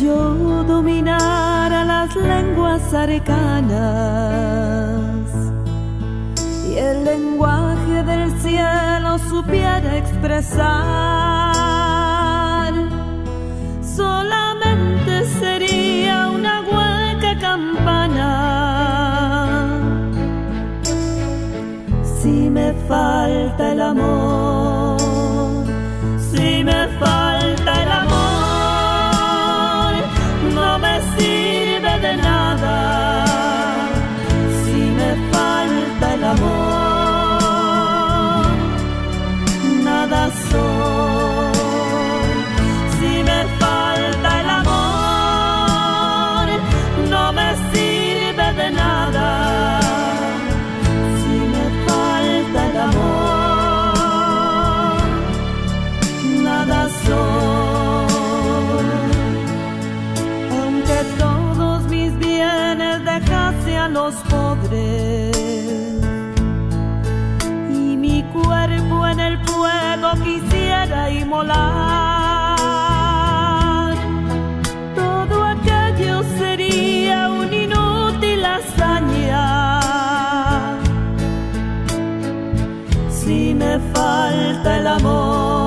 Yo dominara las lenguas arcanas y el lenguaje del cielo supiera expresar, solamente sería una hueca campana. Si me falta el amor, si me falta Aunque todos mis bienes dejase a los pobres y mi cuerpo en el fuego quisiera inmolar, todo aquello sería un inútil hazaña. Si me falta el amor,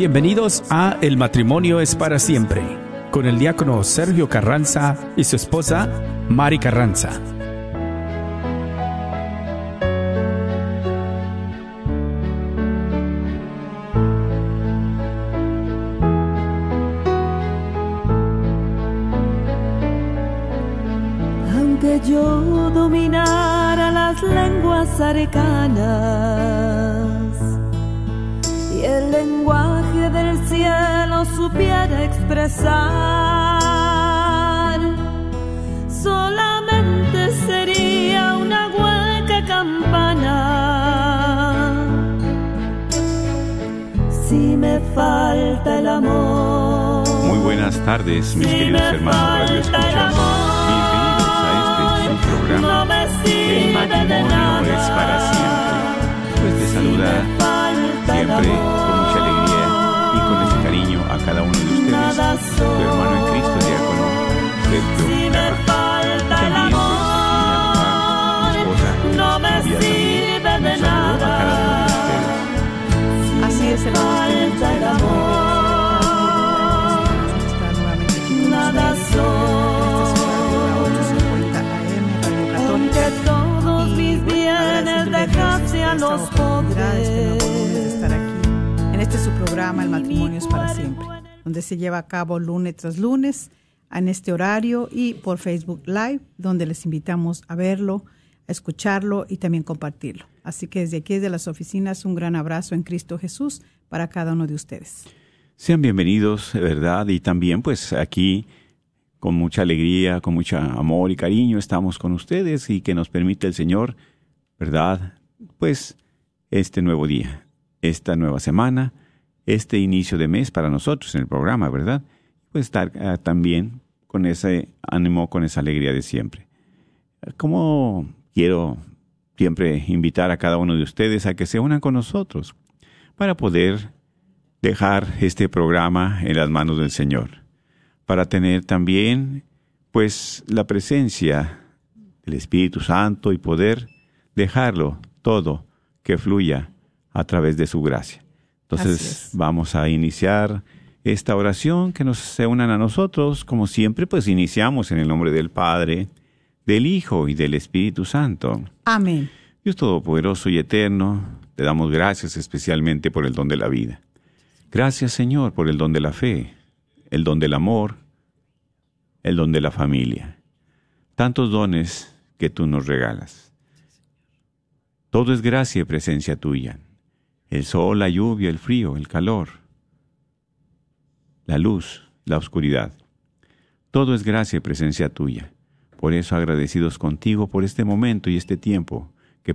Bienvenidos a El matrimonio es para siempre, con el diácono Sergio Carranza y su esposa Mari Carranza. Aunque yo dominara las lenguas arcanas expresar, solamente sería una hueca campana. Si me falta el amor. Muy buenas tardes, mis Si queridos hermanos Radio Escuchas. Bienvenidos a este su No programa. sirve El matrimonio es para siempre. Pues te saluda el siempre nada soy. Tu hermano en Cristo, diácono, Sergio, si me falta el amor, no me sirve de nada. Así es, el falta el amor, nada soy. Que todos mis bienes dejaste los pobres. En este es su programa El matrimonio es para siempre donde se lleva a cabo lunes tras lunes en este horario y por Facebook Live, donde les invitamos a verlo, a escucharlo y también compartirlo. Así que desde aquí, desde las oficinas, un gran abrazo en Cristo Jesús para cada uno de ustedes. Sean bienvenidos, verdad, y también pues aquí con mucha alegría, con mucho amor y cariño estamos con ustedes y que nos permite el Señor, ¿verdad? Pues este nuevo día, esta nueva semana, este inicio de mes para nosotros en el programa, ¿verdad? Pues estar ah, también con ese ánimo, con esa alegría de siempre. Como quiero siempre invitar a cada uno de ustedes a que se unan con nosotros para poder dejar este programa en las manos del Señor, para tener también pues la presencia del Espíritu Santo y poder dejarlo todo que fluya a través de su gracia. Entonces es. vamos a iniciar esta oración que nos se unan a nosotros, como siempre pues iniciamos en el nombre del Padre, del Hijo y del Espíritu Santo. Amén. Dios Todopoderoso y Eterno, te damos gracias especialmente por el don de la vida. Gracias Señor por el don de la fe, el don del amor, el don de la familia. Tantos dones que tú nos regalas. Todo es gracia y presencia tuya. El sol, la lluvia, el frío, el calor, la luz, la oscuridad. Todo es gracia y presencia tuya. Por eso agradecidos contigo por este momento y este tiempo que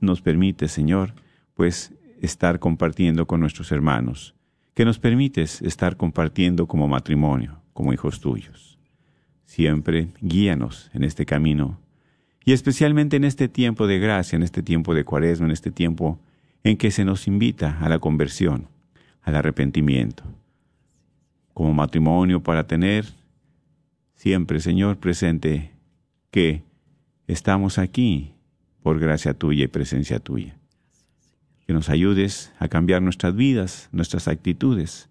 nos permite, Señor, pues estar compartiendo con nuestros hermanos, que nos permites estar compartiendo como matrimonio, como hijos tuyos. Siempre guíanos en este camino y especialmente en este tiempo de gracia, en este tiempo de cuaresma, en este tiempo en que se nos invita a la conversión, al arrepentimiento, como matrimonio para tener siempre, Señor, presente que estamos aquí por gracia tuya y presencia tuya. Que nos ayudes a cambiar nuestras vidas, nuestras actitudes,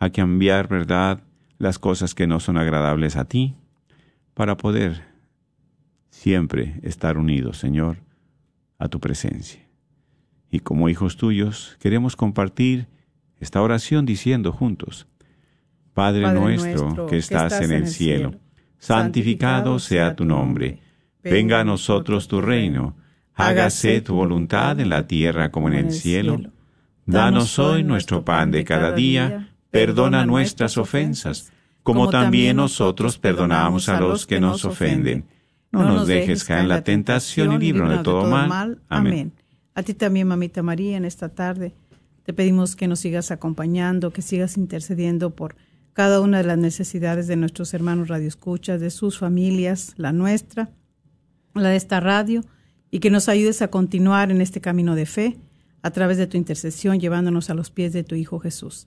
a cambiar, ¿verdad?, las cosas que no son agradables a ti, para poder siempre estar unidos, Señor, a tu presencia. Y como hijos tuyos, queremos compartir esta oración diciendo juntos, Padre, Padre nuestro, nuestro, que estás en el cielo, santificado sea tu nombre. Venga a nosotros tu reino. Hágase tu voluntad en la tierra como en el cielo. Danos hoy nuestro pan de cada día. Perdona nuestras ofensas, como también nosotros perdonamos a los que nos ofenden. No nos dejes caer en la tentación y líbranos de todo mal. Amén. A ti también, mamita María, en esta tarde te pedimos que nos sigas acompañando, que sigas intercediendo por cada una de las necesidades de nuestros hermanos radioescuchas, de sus familias, la nuestra, la de esta radio, y que nos ayudes a continuar en este camino de fe a través de tu intercesión, llevándonos a los pies de tu Hijo Jesús.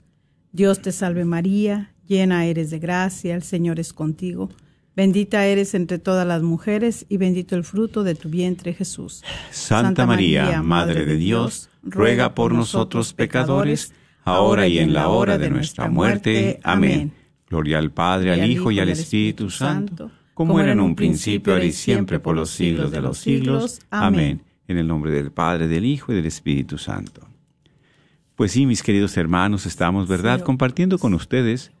Dios te salve María, llena eres de gracia, el Señor es contigo. Bendita eres entre todas las mujeres y bendito el fruto de tu vientre Jesús. Santa María, Madre de Dios, ruega por nosotros pecadores, ahora y en la hora de nuestra muerte. Amén. Gloria al Padre, al Hijo y al Espíritu Santo, como era en un principio, ahora y siempre, por los siglos de los siglos. Amén. En el nombre del Padre, del Hijo y del Espíritu Santo. Pues sí, mis queridos hermanos, estamos, ¿verdad?, compartiendo con ustedes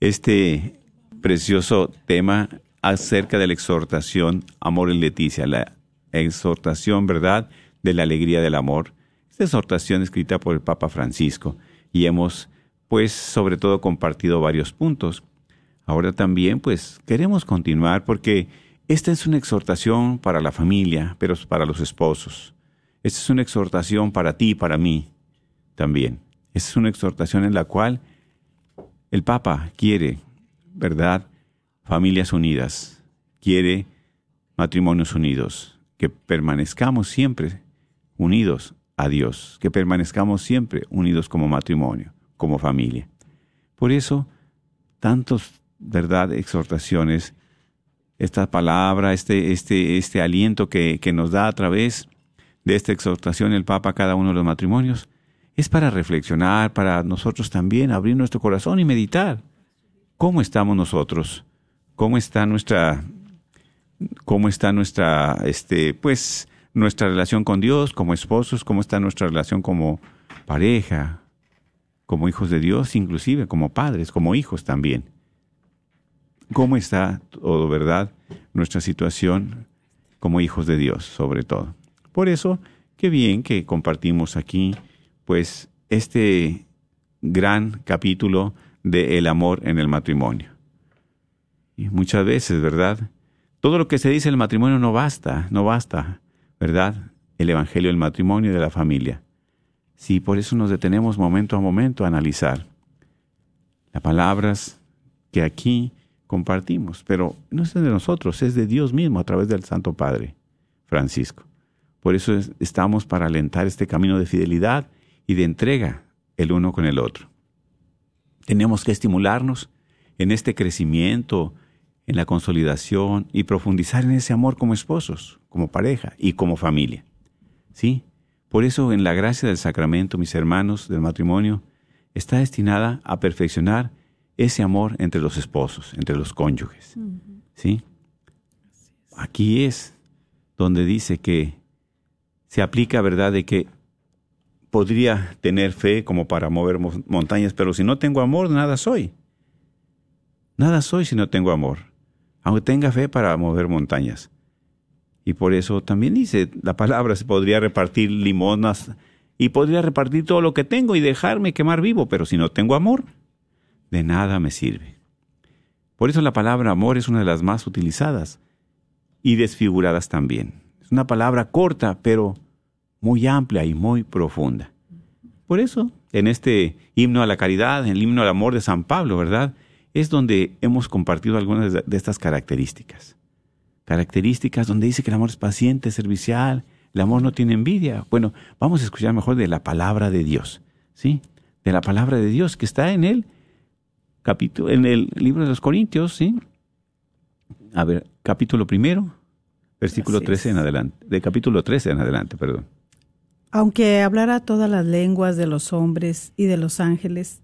este precioso tema acerca de la exhortación Amor en Leticia, la exhortación, ¿verdad?, de la alegría del amor. Esta exhortación escrita por el Papa Francisco y hemos, pues, sobre todo compartido varios puntos. Ahora también, pues, queremos continuar porque esta es una exhortación para la familia, pero para los esposos. Esta es una exhortación para ti y para mí también. Esta es una exhortación en la cual el Papa quiere, ¿verdad?, familias unidas, quiere matrimonios unidos, que permanezcamos siempre unidos a Dios, que permanezcamos siempre unidos como matrimonio, como familia. Por eso, tantos, ¿verdad?, exhortaciones, esta palabra, este, este, este aliento que, que nos da a través de esta exhortación el Papa a cada uno de los matrimonios, es para reflexionar, para nosotros también abrir nuestro corazón y meditar. ¿Cómo estamos nosotros? ¿Cómo está nuestra cómo está nuestra este pues nuestra relación con Dios como esposos, cómo está nuestra relación como pareja, como hijos de Dios, inclusive como padres, como hijos también. ¿Cómo está todo, verdad? Nuestra situación como hijos de Dios, sobre todo. Por eso, qué bien que compartimos aquí, pues, este gran capítulo de el amor en el matrimonio. Y muchas veces, ¿verdad? Todo lo que se dice en el matrimonio no basta, no basta, ¿verdad? El evangelio del matrimonio y de la familia. Sí, por eso nos detenemos momento a momento a analizar las palabras que aquí compartimos, pero no es de nosotros, es de Dios mismo a través del Santo Padre Francisco. Por eso estamos para alentar este camino de fidelidad y de entrega el uno con el otro. Tenemos que estimularnos en este crecimiento, en la consolidación y profundizar en ese amor como esposos, como pareja y como familia. ¿Sí? Por eso en la gracia del sacramento, mis hermanos del matrimonio, está destinada a perfeccionar ese amor entre los esposos, entre los cónyuges. ¿Sí? Aquí es donde dice que se aplica, ¿verdad?, de que podría tener fe como para mover montañas, pero si no tengo amor, nada soy. Nada soy si no tengo amor, aunque tenga fe para mover montañas. Y por eso también dice la palabra, se podría repartir limonas y podría repartir todo lo que tengo y dejarme quemar vivo, pero si no tengo amor, de nada me sirve. Por eso la palabra amor es una de las más utilizadas y desfiguradas también. Es una palabra corta, pero muy amplia y muy profunda. Por eso, en este himno a la caridad, en el himno al amor de San Pablo, ¿verdad? Es donde hemos compartido algunas de estas características características donde dice que el amor es paciente, servicial, el amor no tiene envidia. Bueno, vamos a escuchar mejor de la palabra de Dios, ¿sí? De la palabra de Dios que está en el capítulo, en el libro de los Corintios, ¿sí? A ver, capítulo primero, versículo 13 en adelante, de capítulo 13 en adelante, perdón. Aunque hablara todas las lenguas de los hombres y de los ángeles,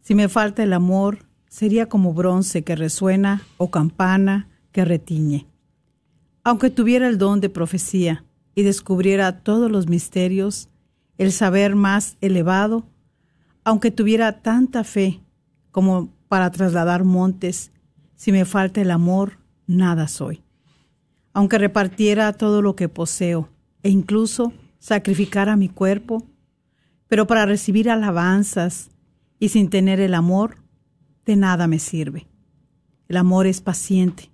si me falta el amor, sería como bronce que resuena o campana que retiñe. Aunque tuviera el don de profecía y descubriera todos los misterios, el saber más elevado, aunque tuviera tanta fe como para trasladar montes, si me falta el amor, nada soy. Aunque repartiera todo lo que poseo e incluso sacrificara mi cuerpo, pero para recibir alabanzas y sin tener el amor, de nada me sirve. El amor es paciente,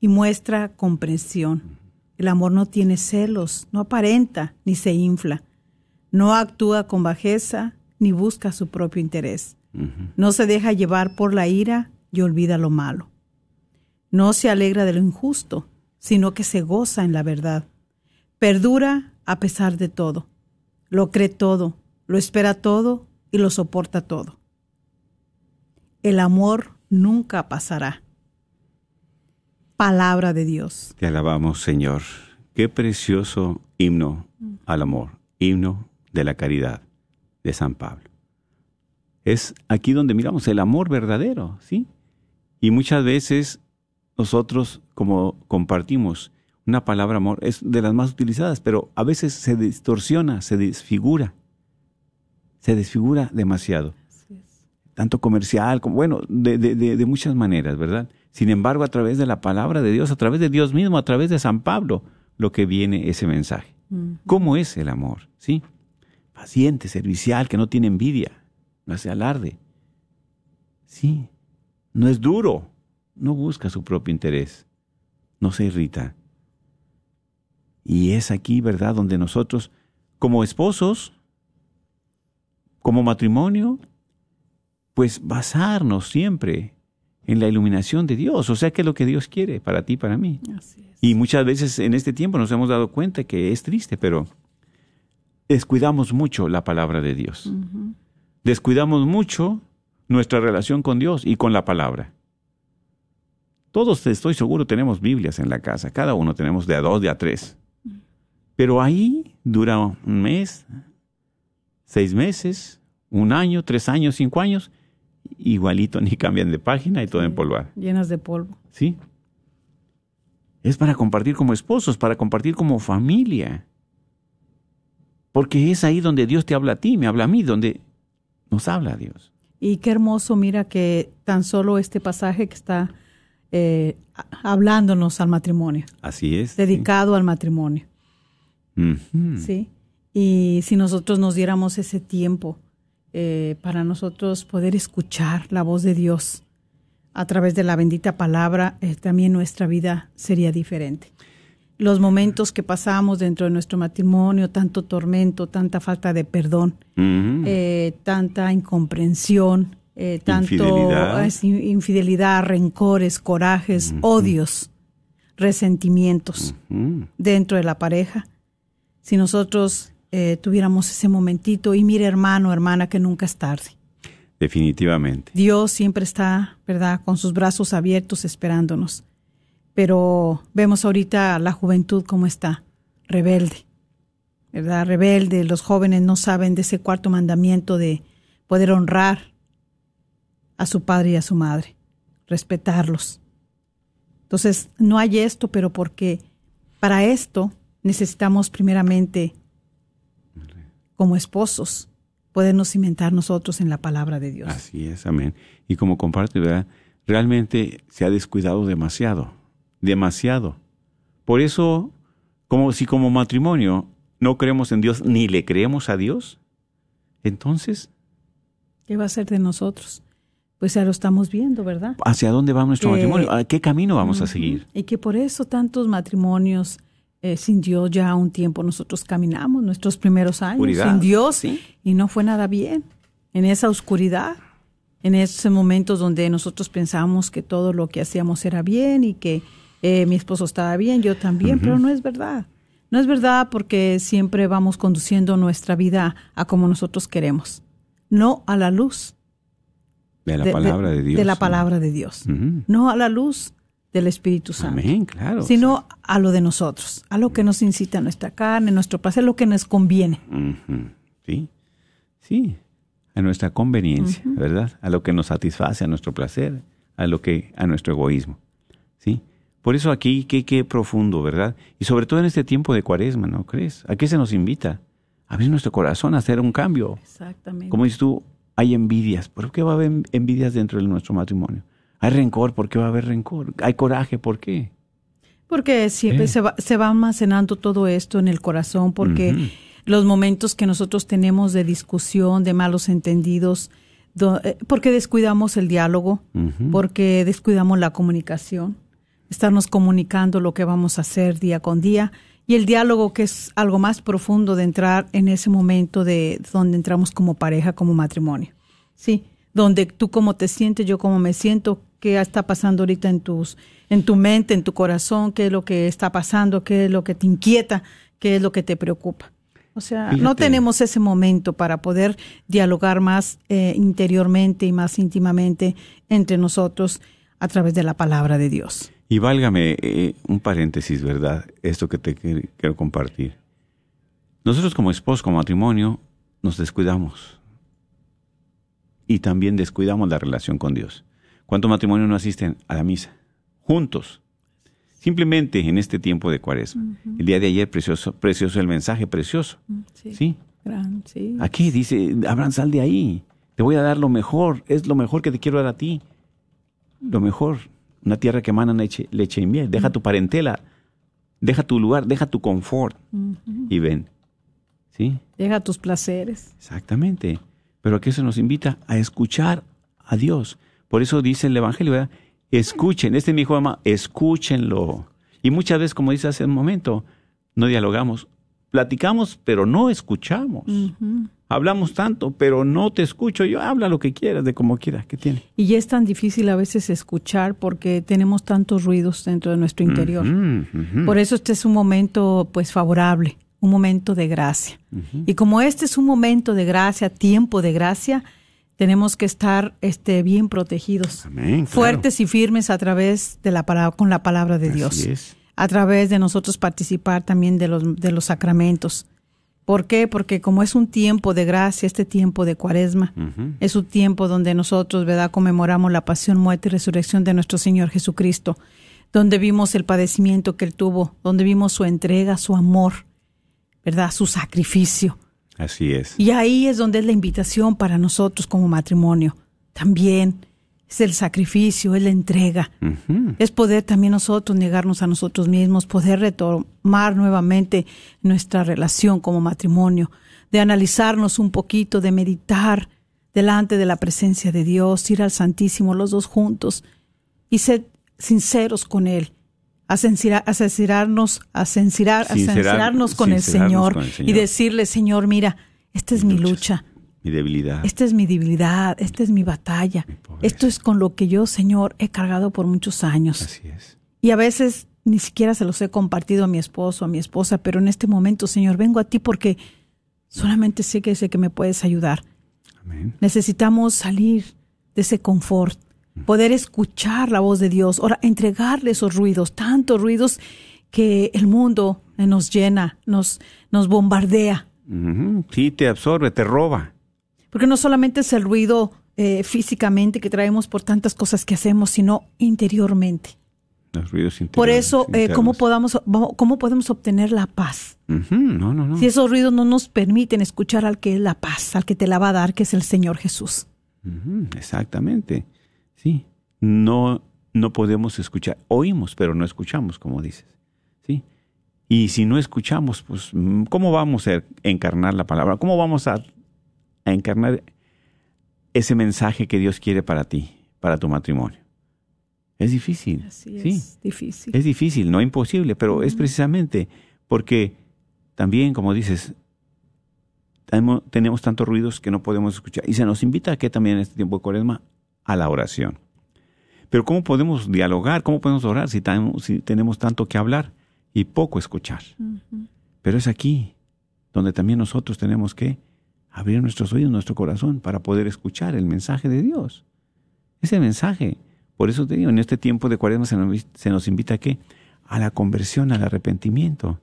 y muestra comprensión. El amor no tiene celos, no aparenta ni se infla, no actúa con bajeza ni busca su propio interés. No se deja llevar por la ira y olvida lo malo. No se alegra de lo injusto, sino que se goza en la verdad. Perdura a pesar de todo. Lo cree todo, lo espera todo y lo soporta todo. El amor nunca pasará palabra de Dios. Te alabamos, Señor. Qué precioso himno al amor, himno de la caridad de San Pablo. Es aquí donde miramos el amor verdadero, ¿sí? Y muchas veces nosotros, como compartimos, una palabra amor es de las más utilizadas, pero a veces se distorsiona, se desfigura, se desfigura demasiado. Tanto comercial como, bueno, de, de, de muchas maneras, ¿verdad? Sin embargo, a través de la palabra de Dios, a través de Dios mismo, a través de San Pablo, lo que viene ese mensaje. ¿Cómo es el amor? ¿Sí? Paciente, servicial, que no tiene envidia, no hace alarde. Sí, no es duro, no busca su propio interés, no se irrita. Y es aquí, ¿verdad?, donde nosotros, como esposos, como matrimonio, pues basarnos siempre en la iluminación de Dios, o sea que es lo que Dios quiere para ti, para mí. Y muchas veces en este tiempo nos hemos dado cuenta que es triste, pero descuidamos mucho la palabra de Dios. Descuidamos mucho nuestra relación con Dios y con la palabra. Todos, estoy seguro, tenemos Biblias en la casa, cada uno tenemos de a dos, de a tres. Pero ahí dura un mes, seis meses, un año, tres años, cinco años, igualito, ni cambian de página y todo empolvado. Llenas de polvo. ¿Sí? Es para compartir como esposos, para compartir como familia. Porque es ahí donde Dios te habla a ti, me habla a mí, donde nos habla Dios. Y qué hermoso, mira que tan solo este pasaje que está eh, hablándonos al matrimonio. Así es. Dedicado al matrimonio. Sí. Y si nosotros nos diéramos ese tiempo eh, para nosotros poder escuchar la voz de Dios a través de la bendita palabra, eh, también nuestra vida sería diferente. Los momentos que pasamos dentro de nuestro matrimonio, tanto tormento, tanta falta de perdón, eh, tanta incomprensión, tanto Infidelidad. in- infidelidad, rencores, corajes, odios, resentimientos dentro de la pareja. Si nosotros eh, tuviéramos ese momentito y mire hermano, hermana, que nunca es tarde. Definitivamente. Dios siempre está, ¿verdad?, con sus brazos abiertos esperándonos. Pero vemos ahorita la juventud cómo está, rebelde, ¿verdad? Rebelde. Los jóvenes no saben de ese cuarto mandamiento de poder honrar a su padre y a su madre, respetarlos. Entonces, no hay esto, pero porque para esto necesitamos primeramente, como esposos, podernos cimentar nosotros en la palabra de Dios. Así es, amén. Y como comparte, ¿verdad? Realmente se ha descuidado demasiado, demasiado. Por eso, como si como matrimonio no creemos en Dios ni le creemos a Dios, entonces, ¿Qué va a ser de nosotros? Pues ya lo estamos viendo, ¿verdad? ¿hacia dónde va nuestro Que- matrimonio? ¿A qué camino vamos a seguir? Y que por eso tantos matrimonios eh, sin Dios ya un tiempo nosotros caminamos, nuestros primeros años Oscuridad, sin Dios, sí. y no fue nada bien. En esa oscuridad, en esos momentos donde nosotros pensamos que todo lo que hacíamos era bien y que eh, mi esposo estaba bien, yo también, pero no es verdad. No es verdad porque siempre vamos conduciendo nuestra vida a como nosotros queremos, no a la luz De la palabra de, Dios. de la palabra de Dios, Ujú. no a la luz del Espíritu Santo, Amén, claro. sino a lo de nosotros, a lo que nos incita nuestra carne, nuestro placer, lo que nos conviene. Sí, sí, a nuestra conveniencia, ¿verdad? A lo que nos satisface, a nuestro placer, a lo que, a nuestro egoísmo, ¿sí? Por eso aquí, qué, qué profundo, ¿verdad? Y sobre todo en este tiempo de cuaresma, ¿no crees? ¿A qué se nos invita? A abrir nuestro corazón, a hacer un cambio. Exactamente. Como dices tú, hay envidias. ¿Por qué va a haber envidias dentro de nuestro matrimonio? Hay rencor, ¿por qué va a haber rencor? Hay coraje, ¿por qué? Porque siempre Eh. se, va, se va almacenando todo esto en el corazón, porque los momentos que nosotros tenemos de discusión, de malos entendidos, do- eh, porque descuidamos el diálogo, Ujú. porque descuidamos la comunicación, estarnos comunicando lo que vamos a hacer día con día y el diálogo que es algo más profundo de entrar en ese momento de donde entramos como pareja, como matrimonio. Sí, donde tú cómo te sientes, yo cómo me siento, qué está pasando ahorita en tus en tu mente, en tu corazón, qué es lo que está pasando, qué es lo que te inquieta, qué es lo que te preocupa. O sea, no tenemos ese momento para poder dialogar más eh, interiormente y más íntimamente entre nosotros a través de la palabra de Dios. Y válgame eh, un paréntesis, ¿verdad? Esto que te quiero compartir. Nosotros como esposos, como matrimonio, nos descuidamos. Y también descuidamos la relación con Dios. ¿Cuántos matrimonios no asisten a la misa? Juntos. Simplemente en este tiempo de cuaresma. El día de ayer, precioso, precioso el mensaje, precioso. Sí. Gran, sí. Aquí dice, Abraham, sal de ahí. Te voy a dar lo mejor. Es lo mejor que te quiero dar a ti. Lo mejor. Una tierra que emana leche, leche y miel. Deja tu parentela. Deja tu lugar. Deja tu confort. Y ven. ¿Sí? Deja tus placeres. Exactamente. Pero aquí se nos invita a escuchar a Dios. Por eso dice el Evangelio, ¿verdad? Escuchen. Este es mi hijo ama, escúchenlo. Y muchas veces, como dice hace un momento, no dialogamos. Platicamos, pero no escuchamos. Hablamos tanto, pero no te escucho. Yo habla lo que quieras, de como quieras. ¿Qué tiene? Y es tan difícil a veces escuchar porque tenemos tantos ruidos dentro de nuestro interior. Por eso este es un momento pues favorable, un momento de gracia. Y como este es un momento de gracia, tiempo de gracia, tenemos que estar este bien protegidos, Amén, claro. fuertes y firmes a través de la palabra con la palabra de Así Dios. es. A través de nosotros participar también de los de los sacramentos. ¿Por qué? Porque como es un tiempo de gracia, este tiempo de cuaresma, es un tiempo donde nosotros, ¿verdad?, conmemoramos la pasión, muerte y resurrección de nuestro Señor Jesucristo, donde vimos el padecimiento que Él tuvo, donde vimos su entrega, su amor, ¿verdad?, su sacrificio. Así es. Y ahí es donde es la invitación para nosotros como matrimonio. También es el sacrificio, es la entrega. Es poder también nosotros negarnos a nosotros mismos, poder retomar nuevamente nuestra relación como matrimonio, de analizarnos un poquito, de meditar delante de la presencia de Dios, ir al Santísimo los dos juntos y ser sinceros con Él. A, sincerarnos, a sincerarnos con, el Señor y decirle, Señor, mira, esta es mi lucha mi debilidad. Esta es mi debilidad, esta es mi batalla. Esto es con lo que yo, Señor, he cargado por muchos años. Así es. Y a veces ni siquiera se los he compartido a mi esposo, a mi esposa, pero en este momento, Señor, vengo a ti porque solamente sé que sé que me puedes ayudar. Amén. Necesitamos salir de ese confort, poder escuchar la voz de Dios, ahora entregarle esos ruidos, tantos ruidos que el mundo nos llena, nos, nos bombardea. Sí, te absorbe, te roba. Porque no solamente es el ruido eh, físicamente que traemos por tantas cosas que hacemos, sino interiormente. Los ruidos interiores. Por eso, eh, ¿cómo, podamos, ¿cómo podemos obtener la paz? No, no, no. Si esos ruidos no nos permiten escuchar al que es la paz, al que te la va a dar, que es el Señor Jesús. Exactamente. Sí. No, no podemos escuchar. Oímos, pero no escuchamos, como dices. Sí. Y si no escuchamos, pues, ¿cómo vamos a encarnar la palabra? ¿Cómo vamos a a encarnar ese mensaje que Dios quiere para ti, para tu matrimonio. Es difícil. sí, es difícil. Es difícil, no imposible, pero es precisamente porque también, como dices, tenemos tantos ruidos que no podemos escuchar. Y se nos invita a que también en este tiempo de cuaresma a la oración. Pero ¿cómo podemos dialogar? ¿Cómo podemos orar si, tenemos tanto que hablar y poco escuchar? Pero es aquí donde también nosotros tenemos que abrir nuestros oídos, nuestro corazón, para poder escuchar el mensaje de Dios. Ese mensaje. Por eso te digo, en este tiempo de cuaresma se nos, se nos invita a qué? A la conversión, al arrepentimiento.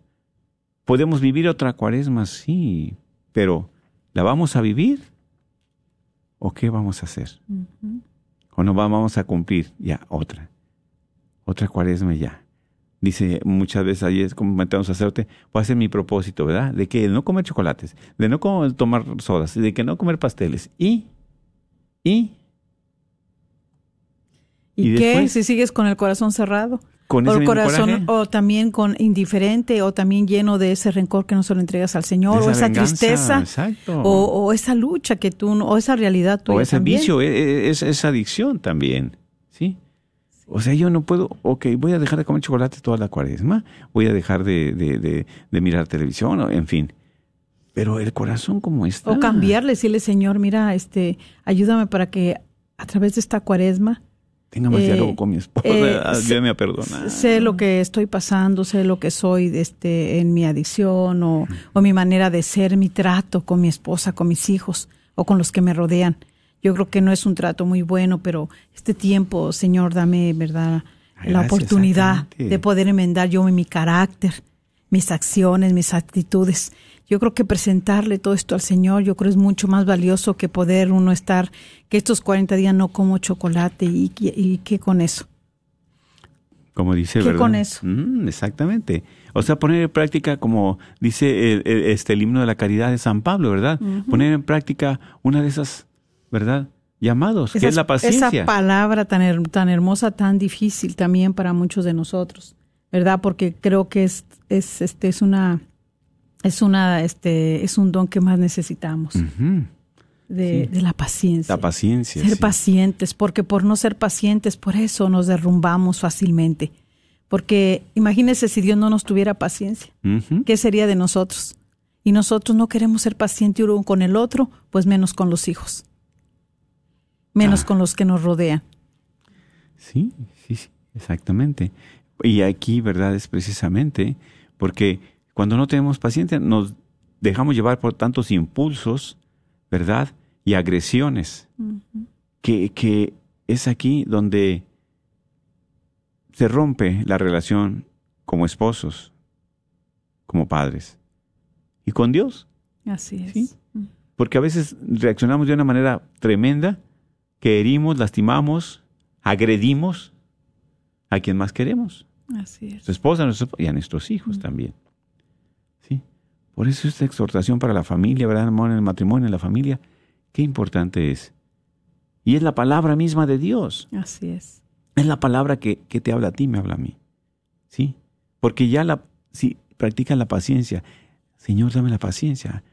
¿Podemos vivir otra cuaresma? Sí, pero ¿la vamos a vivir? ¿O qué vamos a hacer? ¿O no vamos a cumplir ya otra? Otra cuaresma ya dice muchas veces ahí es como metemos a hacerte, voy a hacer mi propósito, ¿verdad? De que no comer chocolates, de no tomar sodas, de que no comer pasteles. Y, y, ¿Y, qué si sigues con el corazón cerrado? Con o el corazón, o también con indiferente, o también lleno de ese rencor que no se lo entregas al Señor, o esa tristeza, o, esa lucha que tú, o esa realidad tuya. O ese vicio, e, e, es, adicción también, ¿sí? O sea, yo no puedo, ok, voy a dejar de comer chocolate toda la cuaresma, voy a dejar de, de, de, mirar televisión, en fin. Pero el corazón como está. O cambiarle, decirle, Señor, mira, este, ayúdame para que a través de esta cuaresma tenga más diálogo eh, con mi esposa, eh, a perdonar. Sé lo que estoy pasando, sé lo que soy este, en mi adicción o, o mi manera de ser, mi trato con mi esposa, con mis hijos o con los que me rodean. Yo creo que no es un trato muy bueno, pero este tiempo, Señor, dame, ¿verdad? la oportunidad de poder enmendar yo mi carácter, mis acciones, mis actitudes. Yo creo que presentarle todo esto al Señor, yo creo es mucho más valioso que poder uno estar, que estos 40 días no como chocolate y, y, qué con eso. Como dice, ¿Qué con eso? Mm, exactamente. O sea, poner en práctica, como dice este, el himno de la caridad de San Pablo, ¿verdad? Poner en práctica una de esas ¿verdad? Llamados, que es la paciencia. Esa palabra tan, tan hermosa, tan difícil también para muchos de nosotros, ¿verdad? Porque creo que es, es, este, es una, es una, este, es un don que más necesitamos. de, de, la paciencia. La paciencia. Ser pacientes, porque por no ser pacientes, por eso nos derrumbamos fácilmente. Porque imagínese si Dios no nos tuviera paciencia, ¿qué sería de nosotros? Y nosotros no queremos ser pacientes uno con el otro, pues menos con los hijos menos ah. con los que nos rodean. Sí, sí, sí, exactamente. Y aquí, ¿verdad? Es precisamente porque cuando no tenemos paciencia nos dejamos llevar por tantos impulsos, ¿verdad? Y agresiones, que, que es aquí donde se rompe la relación como esposos, como padres. Y con Dios Así es. ¿Sí? Porque a veces reaccionamos de una manera tremenda que herimos, lastimamos, agredimos a quien más queremos. Así es. Su esposa y a nuestros hijos también. Por eso esta exhortación para la familia, ¿verdad, amor? En el matrimonio, en la familia, qué importante es. Y es la palabra misma de Dios. Así es. Es la palabra que, que te habla a ti, me habla a mí. ¿Sí? Porque ya la, si practican la paciencia, Señor, dame la paciencia.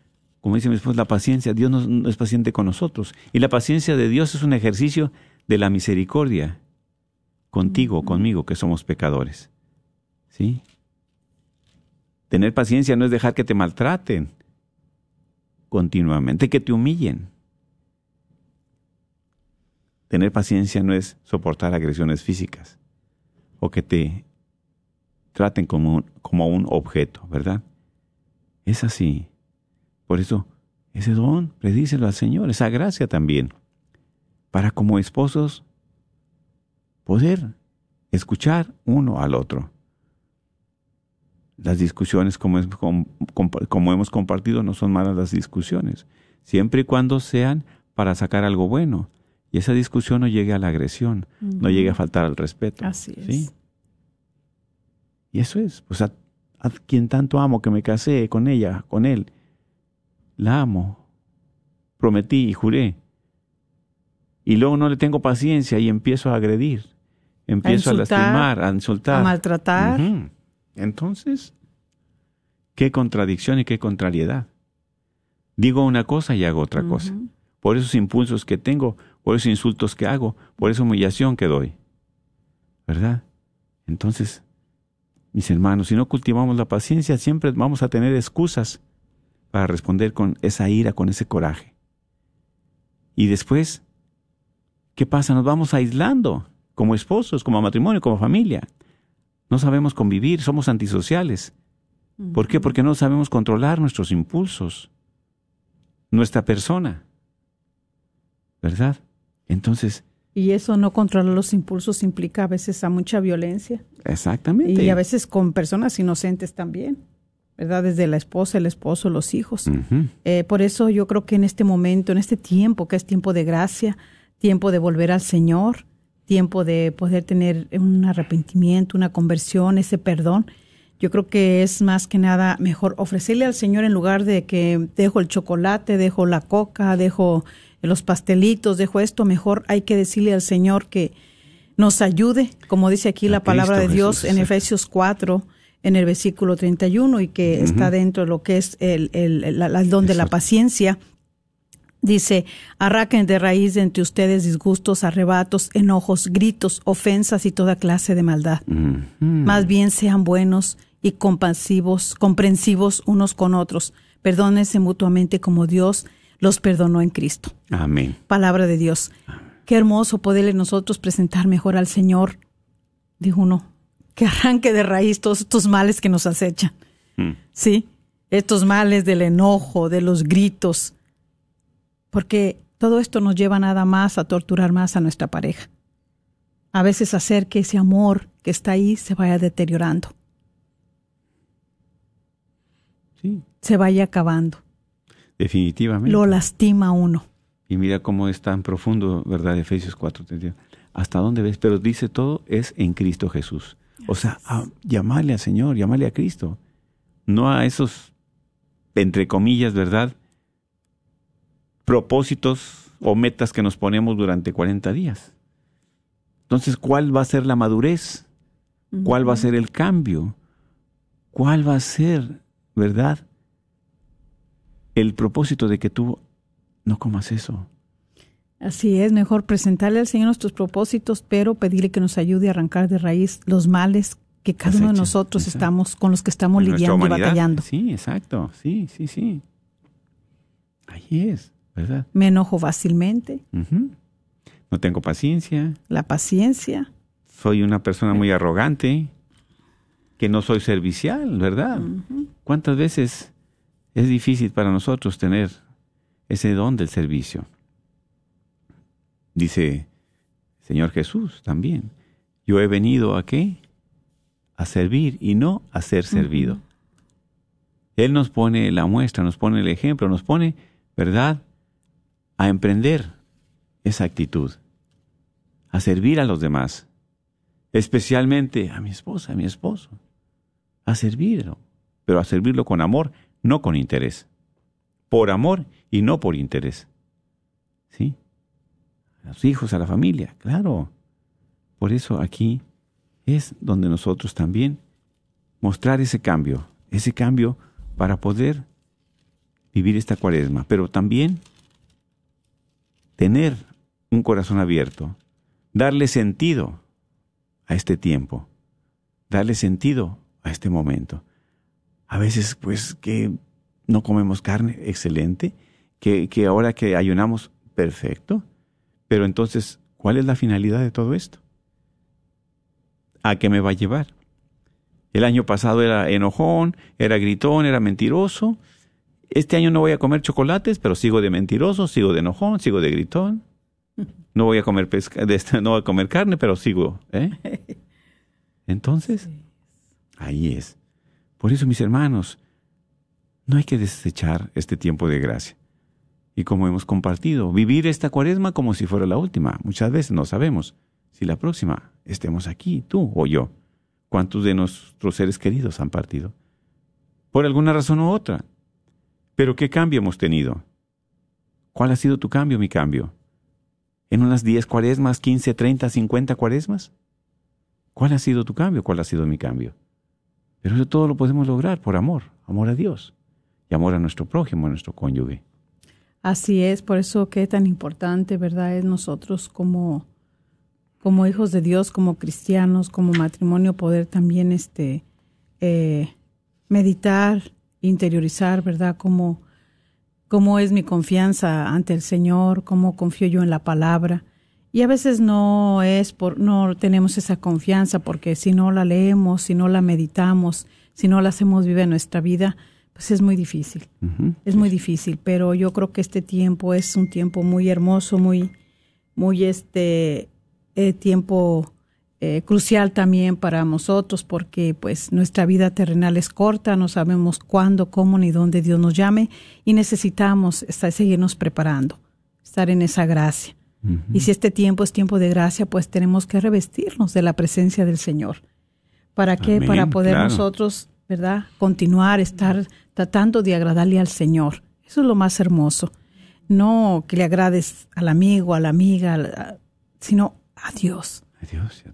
Como dice mi esposa, la paciencia, Dios no, no es paciente con nosotros. Y la paciencia de Dios es un ejercicio de la misericordia contigo, conmigo, que somos pecadores. ¿Sí? Tener paciencia no es dejar que te maltraten continuamente, que te humillen. Tener paciencia no es soportar agresiones físicas o que te traten como un, como un objeto, ¿verdad? Es así. Por eso, ese don, predícelo al Señor, esa gracia también, para como esposos poder escuchar uno al otro. Las discusiones, como, es- hemos compartido, no son malas las discusiones, siempre y cuando sean para sacar algo bueno. Y esa discusión no llegue a la agresión, no llegue a faltar al respeto. Así es. ¿sí? Y eso es, pues a, a quien tanto amo que me casé con ella, con él, la amo, prometí y juré. Y luego no le tengo paciencia y empiezo a agredir, empiezo a, insultar, lastimar, a insultar. A maltratar. Ujú. Entonces, qué contradicción y qué contrariedad. Digo una cosa y hago otra cosa. Por esos impulsos que tengo, por esos insultos que hago, por esa humillación que doy. ¿Verdad? Entonces, mis hermanos, si no cultivamos la paciencia, siempre vamos a tener excusas para responder con esa ira, con ese coraje. Y después, ¿qué pasa? Nos vamos aislando como esposos, como matrimonio, como familia. No sabemos convivir, somos antisociales. ¿Por qué? Porque no sabemos controlar nuestros impulsos, nuestra persona. ¿Verdad? Entonces, Y eso no controlar los impulsos implica a veces a mucha violencia. exactamente. Y a veces con personas inocentes también, ¿verdad? Desde la esposa, el esposo, los hijos. Eh, por eso yo creo que en este momento, en este tiempo, que es tiempo de gracia, tiempo de volver al Señor, tiempo de poder tener un arrepentimiento, una conversión, ese perdón, yo creo que es más que nada mejor ofrecerle al Señor en lugar de que dejo el chocolate, dejo la coca, dejo los pastelitos, dejo esto, mejor hay que decirle al Señor que nos ayude, como dice aquí A la palabra Cristo de Dios Jesús, en. Efesios 4, en el versículo 31, y que está dentro de lo que es el, el, el- el don de la paciencia. Dice, arraquen de raíz de entre ustedes disgustos, arrebatos, enojos, gritos, ofensas y toda clase de maldad. Ujú. Más bien sean buenos y compasivos, comprensivos unos con otros. Perdónense mutuamente como Dios los perdonó en Cristo. Amén. Palabra de Dios. Qué hermoso poderle nosotros presentar mejor al Señor. Dijo uno, que arranque de raíz todos estos males que nos acechan. Mm. Sí, estos males del enojo, de los gritos, porque todo esto nos lleva nada más a torturar más a nuestra pareja. A veces hacer que ese amor que está ahí se vaya deteriorando, Sí, se vaya acabando, definitivamente. lo lastima uno. Y mira cómo es tan profundo, ¿verdad? Efesios 4. ¿Hasta dónde ves? Pero dice todo es en Cristo Jesús. O sea, a- llamarle al Señor, llamarle a Cristo. No a esos, entre comillas, ¿verdad? Propósitos o metas que nos ponemos durante 40 días. Entonces, ¿cuál va a ser la madurez? ¿Cuál va a ser el cambio? ¿Cuál va a ser, verdad? El propósito de que tú no comas eso. Así es, mejor presentarle al Señor nuestros propósitos, pero pedirle que nos ayude a arrancar de raíz los males que cada uno de nosotros exacto. estamos con los que estamos En lidiando y batallando. Sí, exacto. Sí, sí, sí. Ahí es, ¿verdad? Me enojo fácilmente. No tengo paciencia. la paciencia. Soy una persona muy arrogante. Que no soy servicial, ¿verdad? ¿Cuántas veces es difícil para nosotros tener ese don del servicio? Dice Señor Jesús también. Yo he venido a qué? A servir y no a ser servido. Él nos pone la muestra, nos pone el ejemplo, nos pone, ¿verdad?, a emprender esa actitud, a servir a los demás, especialmente a mi esposa, a mi esposo, a servirlo, pero a servirlo con amor, no con interés. Por amor y no por interés. ¿Sí? A los hijos, a la familia, claro. Por eso aquí es donde nosotros también mostrar ese cambio, ese cambio para poder vivir esta cuaresma, pero también tener un corazón abierto, darle sentido a este tiempo, darle sentido a este momento. A veces, pues, que no comemos carne, excelente, que, que ahora que ayunamos, perfecto, pero entonces, ¿cuál es la finalidad de todo esto? ¿A qué me va a llevar? El año pasado era enojón, era gritón, era mentiroso. Este año no voy a comer chocolates, pero sigo de mentiroso, sigo de enojón, sigo de gritón. No voy a comer pesca, no voy a comer carne, pero sigo. ¿eh? Entonces, ahí es. Por eso, mis hermanos, no hay que desechar este tiempo de gracia. Y como hemos compartido, vivir esta cuaresma como si fuera la última. Muchas veces no sabemos si la próxima estemos aquí, tú o yo. ¿Cuántos de nuestros seres queridos han partido? Por alguna razón u otra. Pero ¿qué cambio hemos tenido? ¿Cuál ha sido tu cambio, mi cambio? ¿En unas 10 cuaresmas, 15, 30, 50 cuaresmas? ¿Cuál ha sido tu cambio? ¿Cuál ha sido mi cambio? Pero eso todo lo podemos lograr por amor, amor a Dios y amor a nuestro prójimo, a nuestro cónyuge. Así es, por eso que tan importante, ¿verdad? Es nosotros como como hijos de Dios, como cristianos, como matrimonio, poder también este, eh, meditar, interiorizar, ¿verdad? Cómo, cómo es mi confianza ante el Señor, cómo confío yo en la palabra. Y a veces no es por, no tenemos esa confianza porque si no la leemos, si no la meditamos, si no la hacemos viva en nuestra vida, pues es muy difícil. Es muy difícil, pero yo creo que este tiempo es un tiempo muy hermoso, muy, muy este, eh, tiempo eh, crucial también para nosotros porque pues nuestra vida terrenal es corta, no sabemos cuándo, cómo ni dónde Dios nos llame y necesitamos estar, seguirnos preparando, estar en esa gracia. Y si este tiempo es tiempo de gracia, pues tenemos que revestirnos de la presencia del Señor. ¿Para qué? Para poder nosotros, ¿verdad? Continuar, estar tratando de agradarle al Señor. Eso es lo más hermoso. No que le agrades al amigo, a la amiga, sino a Dios.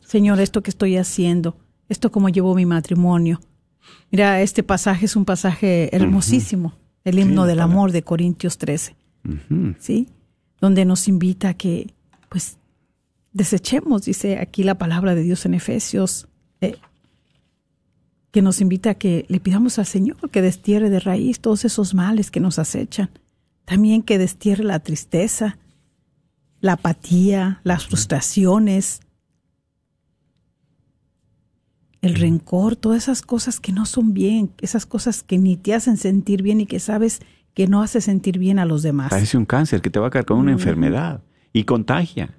Señor, esto que estoy haciendo, esto como llevo mi matrimonio. Mira, este pasaje es un pasaje hermosísimo, el himno del amor de Corintios 13, ¿sí? Donde nos invita a que, pues, desechemos, dice aquí la palabra de Dios en Efesios, eh, que nos invita a que le pidamos al Señor que destierre de raíz todos esos males que nos acechan, también que destierre la tristeza, la apatía, las frustraciones, el rencor, todas esas cosas que no son bien, esas cosas que ni te hacen sentir bien y que sabes que no hace sentir bien a los demás. Parece un cáncer que te va a caer con una enfermedad y contagia.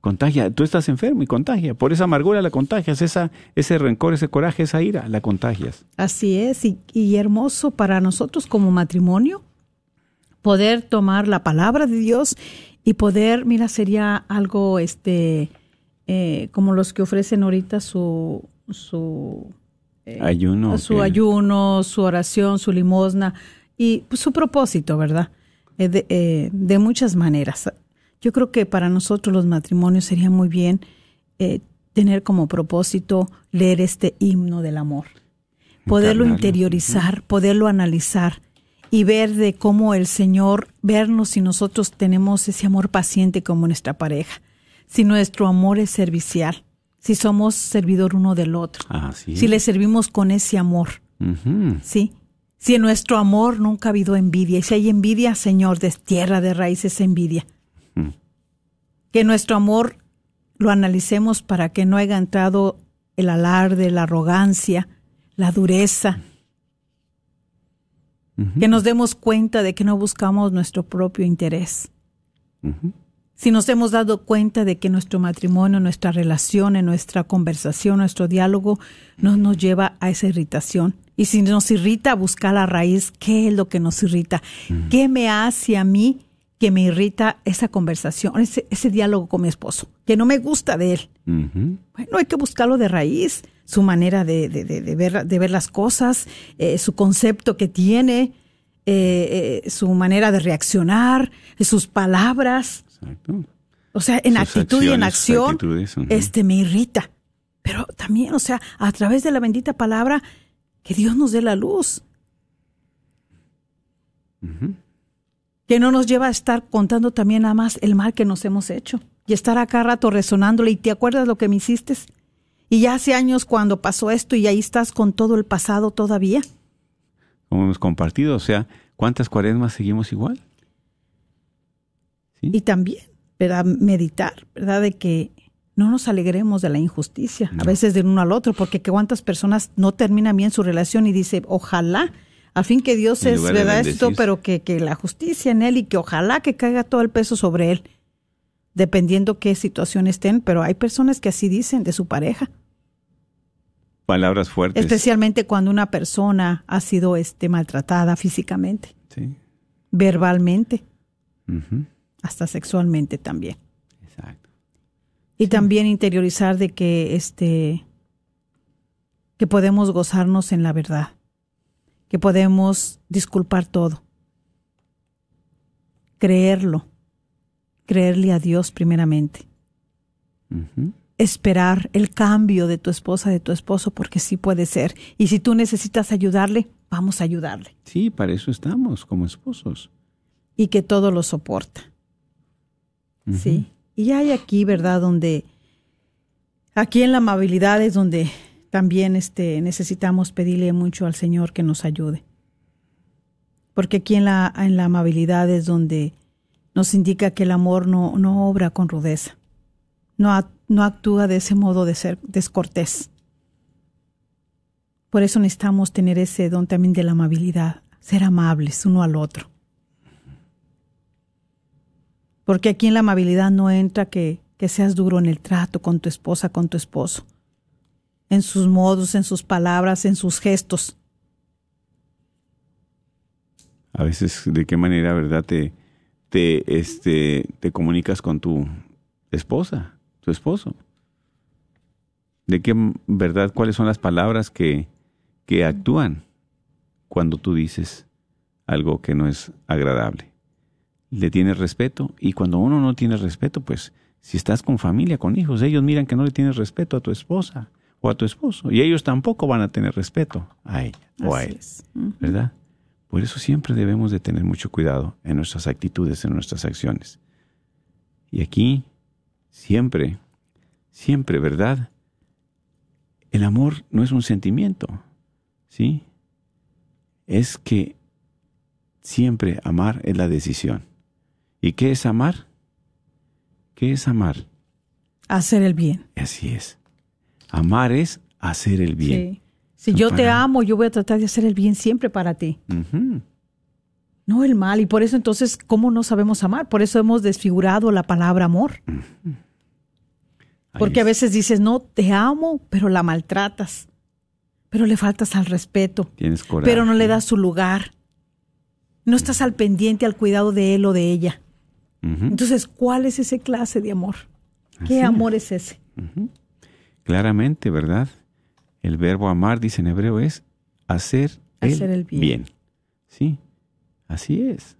Contagia, tú estás enfermo y contagia. Por esa amargura la contagias, esa, ese rencor, ese coraje, esa ira, la contagias. Así es, y, y hermoso para nosotros como matrimonio poder tomar la palabra de Dios y poder, mira, sería algo este eh, como los que ofrecen ahorita su su eh, ayuno, su ayuno, su oración, su limosna y pues, su propósito, ¿verdad? Eh, de, de, muchas maneras. Yo creo que para nosotros los matrimonios sería muy bien tener como propósito leer este himno del amor, poderlo interiorizar, poderlo analizar y ver de cómo el Señor, vernos si nosotros tenemos ese amor paciente como nuestra pareja, si nuestro amor es servicial, si somos servidor uno del otro, si le servimos con ese amor, ¿sí? Si en nuestro amor nunca ha habido envidia, y si hay envidia, Señor, destierra de raíz esa envidia. Que nuestro amor lo analicemos para que no haya entrado el alarde, la arrogancia, la dureza, que nos demos cuenta de que no buscamos nuestro propio interés. Si nos hemos dado cuenta de que nuestro matrimonio, nuestra relación, nuestra conversación, nuestro diálogo no nos lleva a esa irritación Y si nos irrita, buscar la raíz, ¿qué es lo que nos irrita? ¿Qué me hace a mí que me irrita esa conversación, ese, ese diálogo con mi esposo, que no me gusta de él? Bueno, hay que buscarlo de raíz, su manera de, de, de, ver, de ver las cosas, eh, su concepto que tiene, eh, eh, su manera de reaccionar, sus palabras. Exacto. O sea, en Sus actitud y en acción, actitudes, este me irrita. Pero también, o sea, a través de la bendita palabra, que Dios nos dé la luz. Que no nos lleva a estar contando también nada más el mal que nos hemos hecho. Y estar acá rato resonándole y te acuerdas lo que me hiciste. Y ya hace años cuando pasó esto y ahí estás con todo el pasado todavía. Como hemos compartido, o sea, ¿cuántas cuaresmas seguimos igual? ¿Sí? Y también, ¿verdad? Meditar, ¿verdad? De que no nos alegremos de la injusticia, a veces de uno al otro, porque que cuántas personas no terminan bien su relación y dice, ojalá, al fin que Dios En es, ¿verdad? Esto, pero que, que la justicia en él y que ojalá que caiga todo el peso sobre él, dependiendo qué situación estén, pero hay personas que así dicen de su pareja, Palabras fuertes. especialmente cuando una persona ha sido este, maltratada físicamente, Sí. verbalmente. Hasta sexualmente también. Exacto. Y también interiorizar de que este que podemos gozarnos en la verdad, que podemos disculpar todo, creerlo, creerle a Dios primeramente, esperar el cambio de tu esposa, de tu esposo, porque sí puede ser. Y si tú necesitas ayudarle, vamos a ayudarle. Sí, para eso estamos como esposos. Y que todo lo soporta. Sí. Y hay aquí, ¿verdad? Donde, aquí en la amabilidad es donde también este, necesitamos pedirle mucho al Señor que nos ayude. Porque aquí en la, en la amabilidad es donde nos indica que el amor no, no obra con rudeza, no, no actúa de ese modo de ser descortés. Por eso necesitamos tener ese don también de la amabilidad, ser amables uno al otro. Porque aquí en la amabilidad no entra que, que seas duro en el trato con tu esposa, con tu esposo, en sus modos, en sus palabras, en sus gestos. A veces, ¿de qué manera, verdad, te, te, este, te comunicas con tu esposa, tu esposo? ¿De qué, verdad, cuáles son las palabras que, que actúan cuando tú dices algo que no es agradable? ¿Le tienes respeto? Y cuando uno no tiene respeto, pues, si estás con familia, con hijos, ellos miran que no le tienes respeto a tu esposa o a tu esposo, y ellos tampoco van a tener respeto a ella o a él. es. ¿verdad? Por eso siempre debemos de tener mucho cuidado en nuestras actitudes, en nuestras acciones. Y aquí, siempre, siempre, ¿verdad? El amor no es un sentimiento, ¿sí? Es que siempre amar es la decisión. ¿Y qué es amar? ¿Qué es amar? Hacer el bien. Así es. Amar es hacer el bien. Sí. Si yo te amo, yo voy a tratar de hacer el bien siempre para ti, no el mal. Y por eso entonces, ¿cómo no sabemos amar? Por eso hemos desfigurado la palabra amor. Porque a es. veces dices, no, te amo, pero la maltratas. Pero le faltas al respeto. Tienes coraje. Pero no le das su lugar. No estás al pendiente, al cuidado de él o de ella. Entonces, ¿cuál es ese clase de amor? ¿Qué amor es ese? Claramente, ¿verdad? El verbo amar, dice en hebreo, es hacer, Hacer el bien. Sí, así es.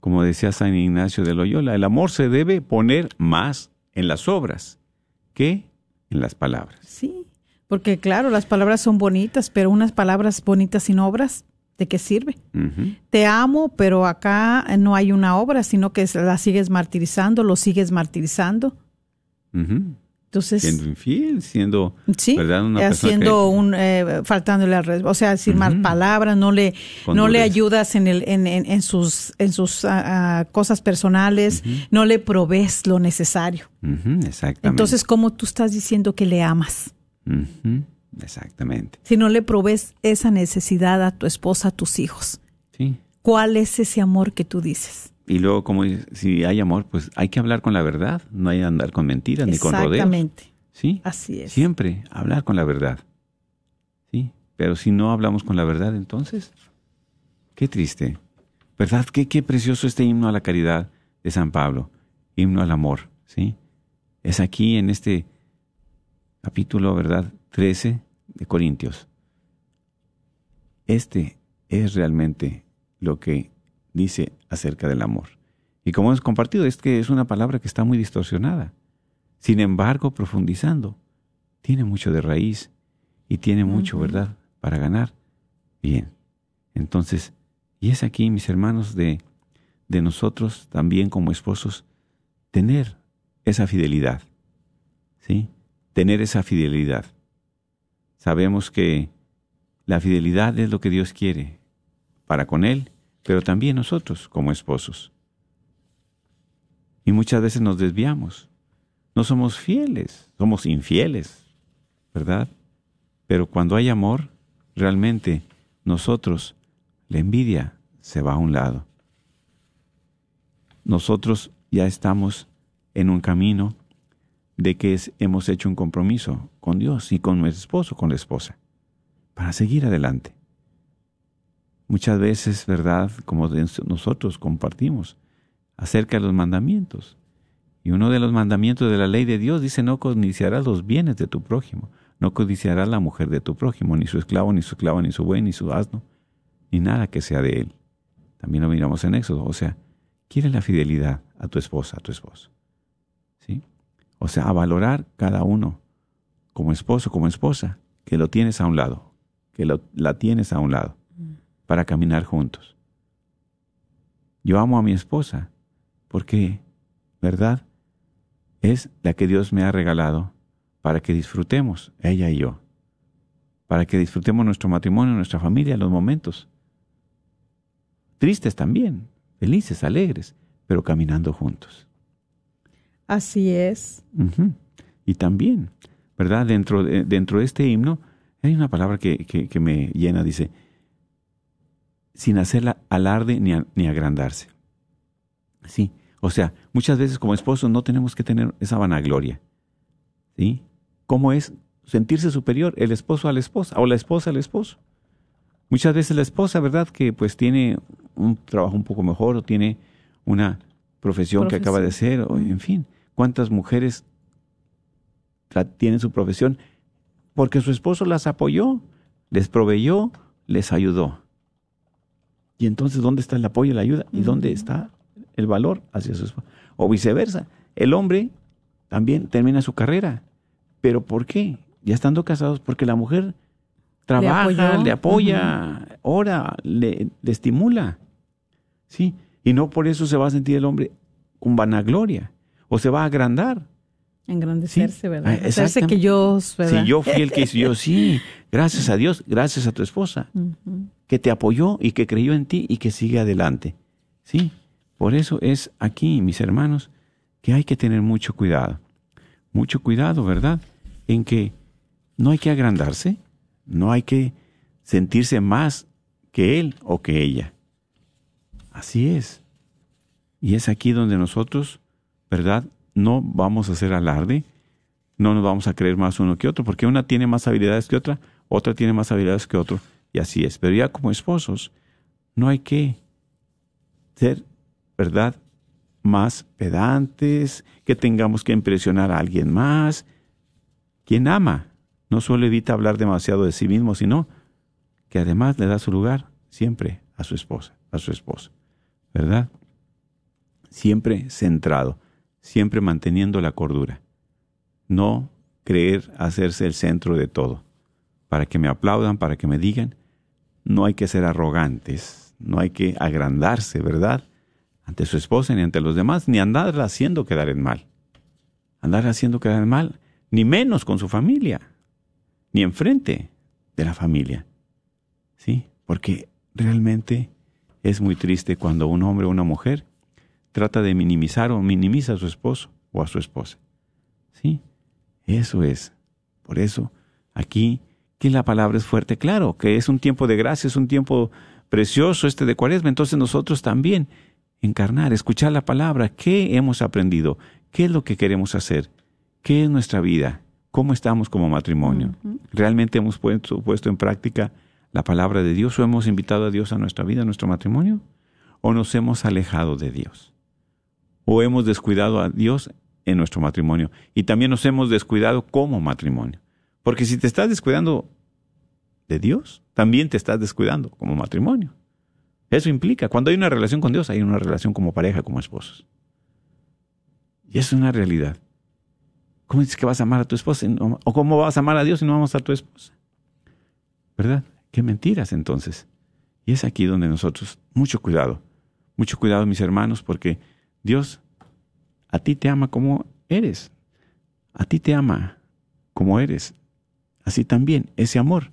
Como decía San Ignacio de Loyola, el amor se debe poner más en las obras que en las palabras. Sí, porque claro, las palabras son bonitas, pero unas palabras bonitas sin obras, ¿de qué sirve? Te amo, pero acá no hay una obra, sino que la sigues martirizando, lo sigues martirizando. Entonces, Siendo infiel, siendo, sí, ¿verdad? Una haciendo que- un, eh, faltándole al res- o sea, decir mal palabras, no le, Con no le ayudas en el, en, en, en sus, en sus ah, cosas personales, no le provees lo necesario. Ujú, exactamente. Entonces, ¿cómo tú estás diciendo que le amas? Exactamente. Si no le provees esa necesidad a tu esposa, a tus hijos, Sí. ¿cuál es ese amor que tú dices? Y luego, como si hay amor, pues hay que hablar con la verdad, no hay que andar con mentiras ni con rodeos. Exactamente. Sí. Así es. Siempre hablar con la verdad. ¿Sí? Pero si no hablamos con la verdad, entonces, qué triste. ¿Verdad? Qué, qué precioso este himno a la caridad de San Pablo, himno al amor, ¿sí? Es aquí en este capítulo, ¿verdad? 13 de Corintios. Este es realmente lo que dice acerca del amor. Y como hemos compartido, es que es una palabra que está muy distorsionada. Sin embargo, profundizando, tiene mucho de raíz y tiene mucho, ¿verdad?, para ganar. Bien, entonces, y es aquí, mis hermanos, de, de nosotros también como esposos, tener esa fidelidad, ¿sí? Tener esa fidelidad. Sabemos que la fidelidad es lo que Dios quiere para con Él, pero también nosotros como esposos. Y muchas veces nos desviamos. No somos fieles, somos infieles, ¿verdad? Pero cuando hay amor, realmente nosotros, la envidia se va a un lado. Nosotros ya estamos en un camino de que hemos hecho un compromiso con Dios y con nuestro esposo, con la esposa, para seguir adelante. Muchas veces, ¿verdad? Como nosotros compartimos acerca de los mandamientos. Y uno de los mandamientos de la ley de Dios dice, no codiciarás los bienes de tu prójimo, no codiciarás la mujer de tu prójimo, ni su esclavo, ni su esclava, ni su buey, ni su asno, ni nada que sea de él. También lo miramos en Éxodo. O sea, quiere la fidelidad a tu esposa, a tu esposo. O sea, a valorar cada uno como esposo, como esposa, que lo tienes a un lado, que la tienes a un lado, para caminar juntos. Yo amo a mi esposa porque, ¿verdad? Es la que Dios me ha regalado para que disfrutemos, ella y yo, para que disfrutemos nuestro matrimonio, nuestra familia, los momentos. Tristes también, felices, alegres, pero caminando juntos. Así es. Y también, ¿verdad? Dentro de, dentro de este himno hay una palabra que, que, me llena, dice, sin hacer alarde ni, ni agrandarse. Sí, o sea, muchas veces como esposos no tenemos que tener esa vanagloria. ¿Sí? ¿Cómo es sentirse superior el esposo a la esposa o la esposa al esposo? Muchas veces la esposa, ¿verdad? Que pues tiene un trabajo un poco mejor o tiene una profesión, que acaba de hacer, o, en fin cuántas mujeres tienen su profesión porque su esposo las apoyó, les proveyó, les ayudó. Y entonces, ¿dónde está el apoyo y la ayuda? ¿Y dónde está el valor hacia su esposo? O viceversa, el hombre también termina su carrera. ¿Pero por qué? Ya estando casados, porque la mujer trabaja, le, apoya, ora, le, le, estimula. ¿Sí? Y no por eso se va a sentir el hombre con vanagloria o se va a agrandar. Engrandecerse, ¿verdad? Ah, Hacerse que yo, ¿verdad? Si yo fui el que hizo, sí, gracias a Dios, gracias a tu esposa, que te apoyó y que creyó en ti y que sigue adelante. Sí, por eso es aquí, mis hermanos, que hay que tener mucho cuidado. Mucho cuidado, ¿verdad? En que no hay que agrandarse, no hay que sentirse más que él o que ella. Así es. Y es aquí donde nosotros ¿verdad? No vamos a hacer alarde, no nos vamos a creer más uno que otro, porque una tiene más habilidades que otra, otra tiene más habilidades que otro, y así es. Pero ya como esposos, no hay que ser, ¿verdad? Más pedantes, que tengamos que impresionar a alguien más. Quien ama no solo evita hablar demasiado de sí mismo, sino que además le da su lugar siempre a su esposa, a su esposo, ¿verdad? Siempre centrado siempre manteniendo la cordura. No creer hacerse el centro de todo. Para que me aplaudan, para que me digan, no hay que ser arrogantes, no hay que agrandarse, ¿verdad? Ante su esposa ni ante los demás, ni andar haciendo quedar en mal. Andar haciendo quedar en mal, ni menos con su familia, ni enfrente de la familia. ¿Sí? Porque realmente es muy triste cuando un hombre o una mujer trata de minimizar o minimiza a su esposo o a su esposa. ¿Sí? Eso es. Por eso, aquí, que la palabra es fuerte, claro, que es un tiempo de gracia, es un tiempo precioso este de cuaresma, entonces nosotros también encarnar, escuchar la palabra, qué hemos aprendido, qué es lo que queremos hacer, qué es nuestra vida, cómo estamos como matrimonio. ¿Realmente hemos puesto, puesto en práctica la palabra de Dios o hemos invitado a Dios a nuestra vida, a nuestro matrimonio? ¿O nos hemos alejado de Dios? ¿O hemos descuidado a Dios en nuestro matrimonio? Y también nos hemos descuidado como matrimonio. Porque si te estás descuidando de Dios, también te estás descuidando como matrimonio. Eso implica, cuando hay una relación con Dios, hay una relación como pareja, como esposos. Y es una realidad. ¿Cómo dices que vas a amar a tu esposa? ¿O cómo vas a amar a Dios si no vamos a tu esposa? ¿Verdad? Qué mentiras entonces. Y es aquí donde nosotros, mucho cuidado, mucho cuidado mis hermanos, porque Dios a ti te ama como eres. A ti te ama como eres. Así también, ese amor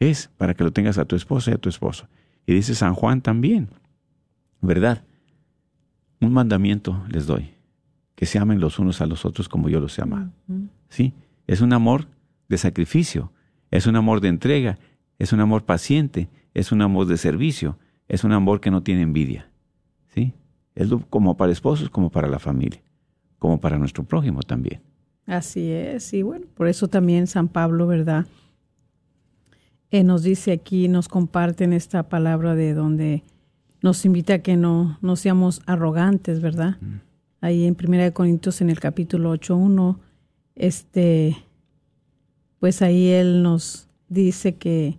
es para que lo tengas a tu esposa y a tu esposo. Y dice San Juan también, ¿verdad? Un mandamiento les doy, que se amen los unos a los otros como yo los he amado. ¿Sí? Es un amor de sacrificio, es un amor de entrega, es un amor paciente, es un amor de servicio, es un amor que no tiene envidia. Es como para esposos, como para la familia, como para nuestro prójimo también. Así es, y bueno, por eso también San Pablo, ¿verdad? Eh, nos dice aquí, nos comparten esta palabra de donde nos invita a que no, no seamos arrogantes, ¿verdad? Ahí en Primera de Corintios en el capítulo 8.1, este, pues ahí él nos dice que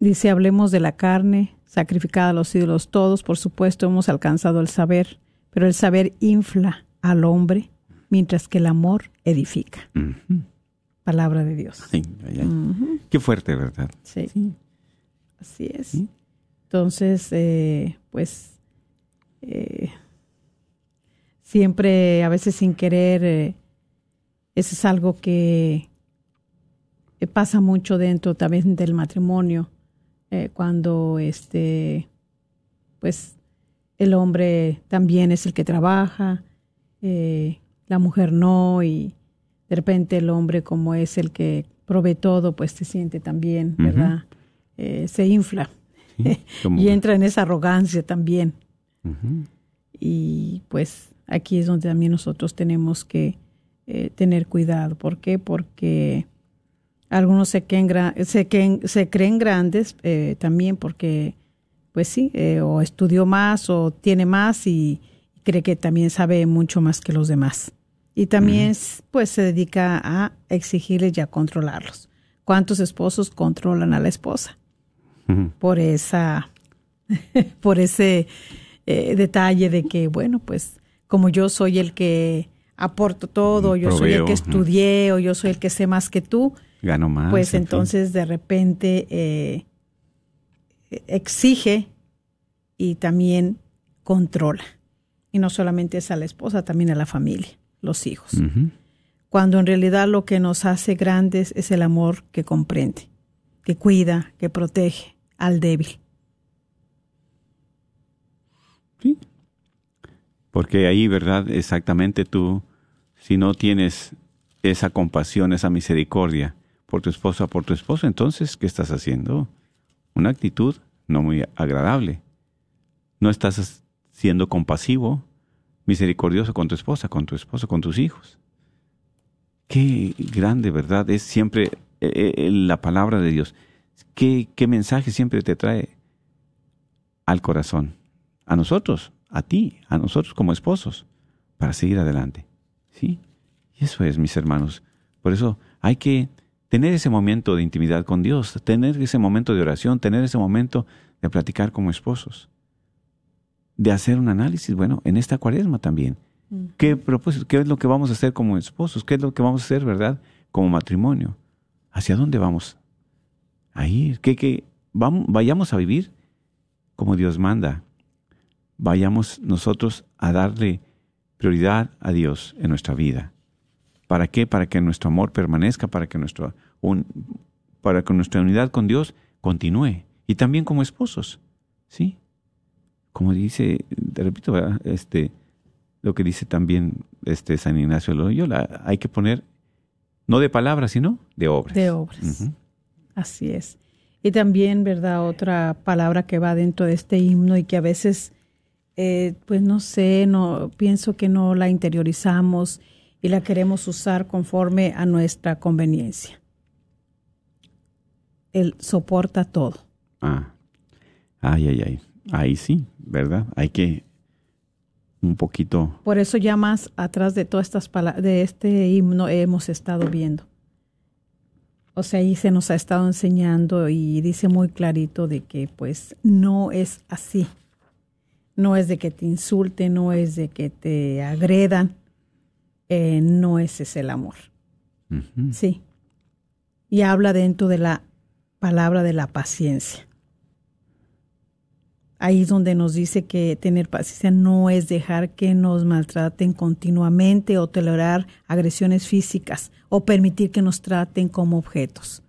dice, hablemos de la carne, sacrificada a los ídolos todos, por supuesto hemos alcanzado el saber, pero el saber infla al hombre mientras que el amor edifica. Palabra de Dios. Qué fuerte, ¿verdad? Sí. Así es. Entonces, eh, pues, eh, siempre, a veces sin querer, eh, eso es algo que pasa mucho dentro también del matrimonio, cuando este, pues, el hombre también es el que trabaja, la mujer no y de repente el hombre como es el que provee todo, pues se siente también, ¿verdad? Eh, se infla y entra en esa arrogancia también. Y pues aquí es donde también nosotros tenemos que eh, tener cuidado. ¿Por qué? Porque algunos se creen, se se creen grandes eh, también porque, pues sí, o estudió más o tiene más y cree que también sabe mucho más que los demás y también pues se dedica a exigirles y a controlarlos. ¿Cuántos esposos controlan a la esposa? Por esa, por ese eh, detalle de que, bueno, pues como yo soy el que aporto todo, yo soy el que estudié o yo soy el que sé más que tú, gano más. Pues entonces de repente eh, exige y también controla. Y no solamente es a la esposa, también a la familia los hijos. Cuando en realidad lo que nos hace grandes es el amor que comprende, que cuida, que protege al débil. Sí. Porque ahí, ¿verdad? Exactamente tú, si no tienes esa compasión, esa misericordia por tu esposa, por tu esposo, entonces, ¿qué estás haciendo? Una actitud no muy agradable. No estás siendo compasivo, misericordioso con tu esposa, con tu esposo, con tus hijos. Qué grande, ¿verdad? Es siempre eh, eh, la palabra de Dios. ¿Qué, ¿Qué mensaje siempre te trae al corazón? A nosotros, a ti, a nosotros como esposos, para seguir adelante. ¿Sí? Y eso es, mis hermanos. Por eso hay que tener ese momento de intimidad con Dios, tener ese momento de oración, tener ese momento de platicar como esposos de hacer un análisis, bueno, en esta cuaresma también. ¿Qué propósito, qué es lo que vamos a hacer como esposos? ¿Qué es lo que vamos a hacer, verdad, como matrimonio? ¿Hacia dónde vamos a ir? Vamos, vayamos a vivir como Dios manda. Vayamos nosotros a darle prioridad a Dios en nuestra vida. ¿Para qué? Para que nuestro amor permanezca, para que, nuestro, un, para que nuestra unidad con Dios continúe. Y también como esposos, ¿sí? como dice, te repito, este, lo que dice también este San Ignacio de Loyola, hay que poner no de palabras, sino de obras. De obras. Así es. Y también, ¿verdad? Otra palabra que va dentro de este himno y que a veces, eh, pues no sé, no pienso que no la interiorizamos y la queremos usar conforme a nuestra conveniencia. Él soporta todo. Ah, ay, ay, ay. Ahí sí, ¿verdad? Hay que un poquito. Por eso ya más atrás de todas estas palabras, de este himno hemos estado viendo. O sea, ahí se nos ha estado enseñando y dice muy clarito de que pues no es así. No es de que te insulten, no es de que te agredan, eh, no ese es el amor. Sí. Y habla dentro de la palabra de la paciencia. Ahí es donde nos dice que tener paciencia no es dejar que nos maltraten continuamente o tolerar agresiones físicas o permitir que nos traten como objetos.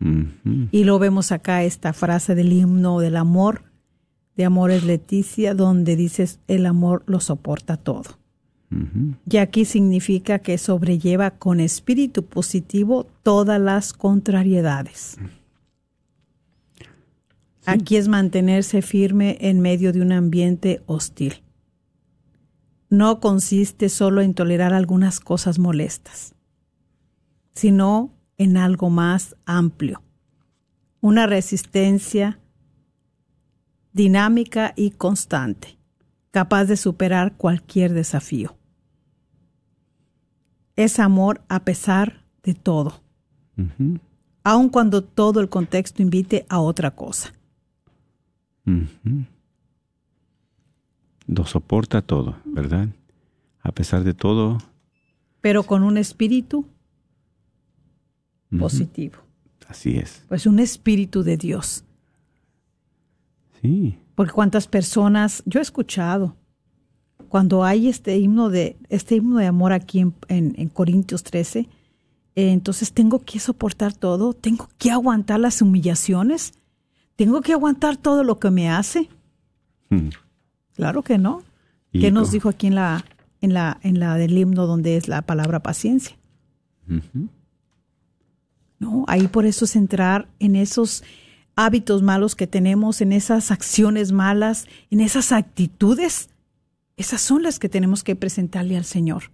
Y lo vemos acá, esta frase del himno del amor, de Amores Leticia, donde dices, el amor lo soporta todo. Y aquí significa que sobrelleva con espíritu positivo todas las contrariedades. Aquí es mantenerse firme en medio de un ambiente hostil. No consiste solo en tolerar algunas cosas molestas, sino en algo más amplio. Una resistencia dinámica y constante, capaz de superar cualquier desafío. Es amor a pesar de todo, aun cuando todo el contexto invite a otra cosa. Lo soporta todo, ¿verdad? A pesar de todo. Pero con un espíritu positivo. Así es. Pues un espíritu de Dios. Sí. Porque cuántas personas, yo he escuchado, cuando hay este himno de, este himno de amor aquí en, en, Corintios 13, eh, entonces tengo que soportar todo, tengo que aguantar las humillaciones, tengo que aguantar todo lo que me hace. Hmm. Claro que no. ¿Qué nos dijo aquí en la, en la, en la del himno donde es la palabra paciencia? No, ahí por eso es entrar en esos hábitos malos que tenemos, en esas acciones malas, en esas actitudes. Esas son las que tenemos que presentarle al Señor.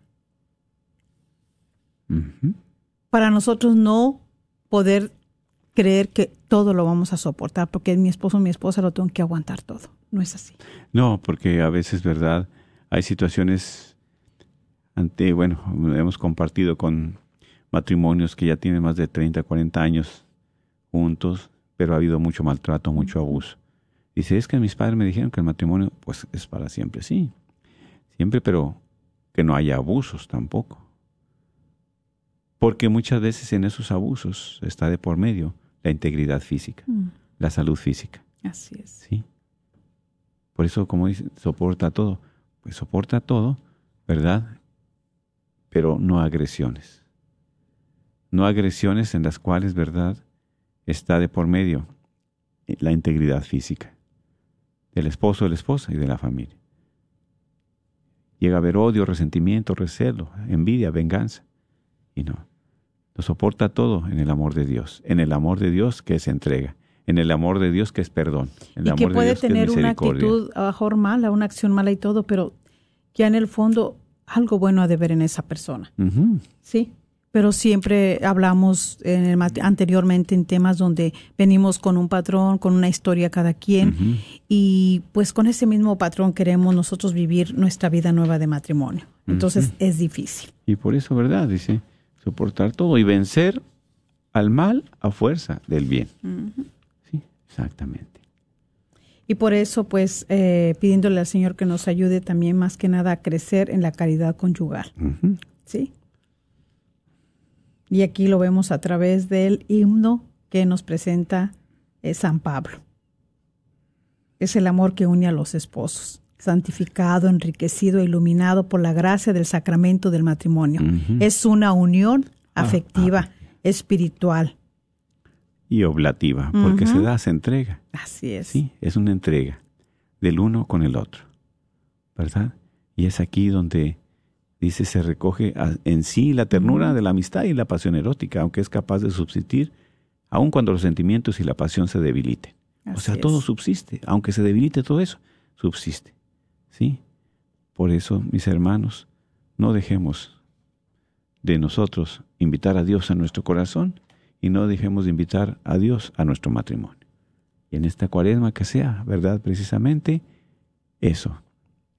Para nosotros no poder creer que todo lo vamos a soportar, porque mi esposo o mi esposa lo tengo que aguantar todo. No es así. No, porque a veces, ¿verdad? Hay situaciones ante, bueno, hemos compartido con matrimonios que ya tienen más de 30, 40 años juntos, pero ha habido mucho maltrato, mucho abuso. Dice, es que mis padres me dijeron que el matrimonio pues es para siempre, sí, siempre, pero que no haya abusos tampoco. Porque muchas veces en esos abusos está de por medio la integridad física, mm. la salud física. Así es. Sí. Por eso, como dice, soporta todo. Pues soporta todo, ¿verdad? Pero no agresiones. No agresiones en las cuales, ¿verdad? Está de por medio la integridad física del esposo, de la esposa y de la familia. Llega a haber odio, resentimiento, recelo, envidia, venganza. Y no. Lo soporta todo en el amor de Dios, en el amor de Dios que es entrega, en el amor de Dios que es perdón, en el y amor que puede de Dios tener que es una actitud a mejor mala, una acción mala y todo, pero ya en el fondo algo bueno ha de ver en esa persona. Sí, pero siempre hablamos en el, anteriormente en temas donde venimos con un patrón, con una historia cada quien, y pues con ese mismo patrón queremos nosotros vivir nuestra vida nueva de matrimonio. Entonces es difícil. Y por eso, ¿verdad? Dice, soportar todo y vencer al mal a fuerza del bien. Sí, exactamente. Y por eso, pues, eh, pidiéndole al Señor que nos ayude también más que nada a crecer en la caridad conyugal. ¿Sí? Y aquí lo vemos a través del himno que nos presenta eh, San Pablo. Es el amor que une a los esposos santificado, enriquecido, iluminado por la gracia del sacramento del matrimonio. Es una unión ah, afectiva, ah. espiritual. Y oblativa, porque se da, se entrega. Así es. Sí, es una entrega del uno con el otro, ¿verdad? Y es aquí donde dice se recoge en sí la ternura de la amistad y la pasión erótica, aunque es capaz de subsistir, aun cuando los sentimientos y la pasión se debiliten. o sea, todo subsiste, aunque se debilite todo eso, subsiste. ¿Sí? Por eso, mis hermanos, no dejemos de nosotros invitar a Dios a nuestro corazón y no dejemos de invitar a Dios a nuestro matrimonio. Y en esta cuaresma que sea, ¿verdad? Precisamente eso,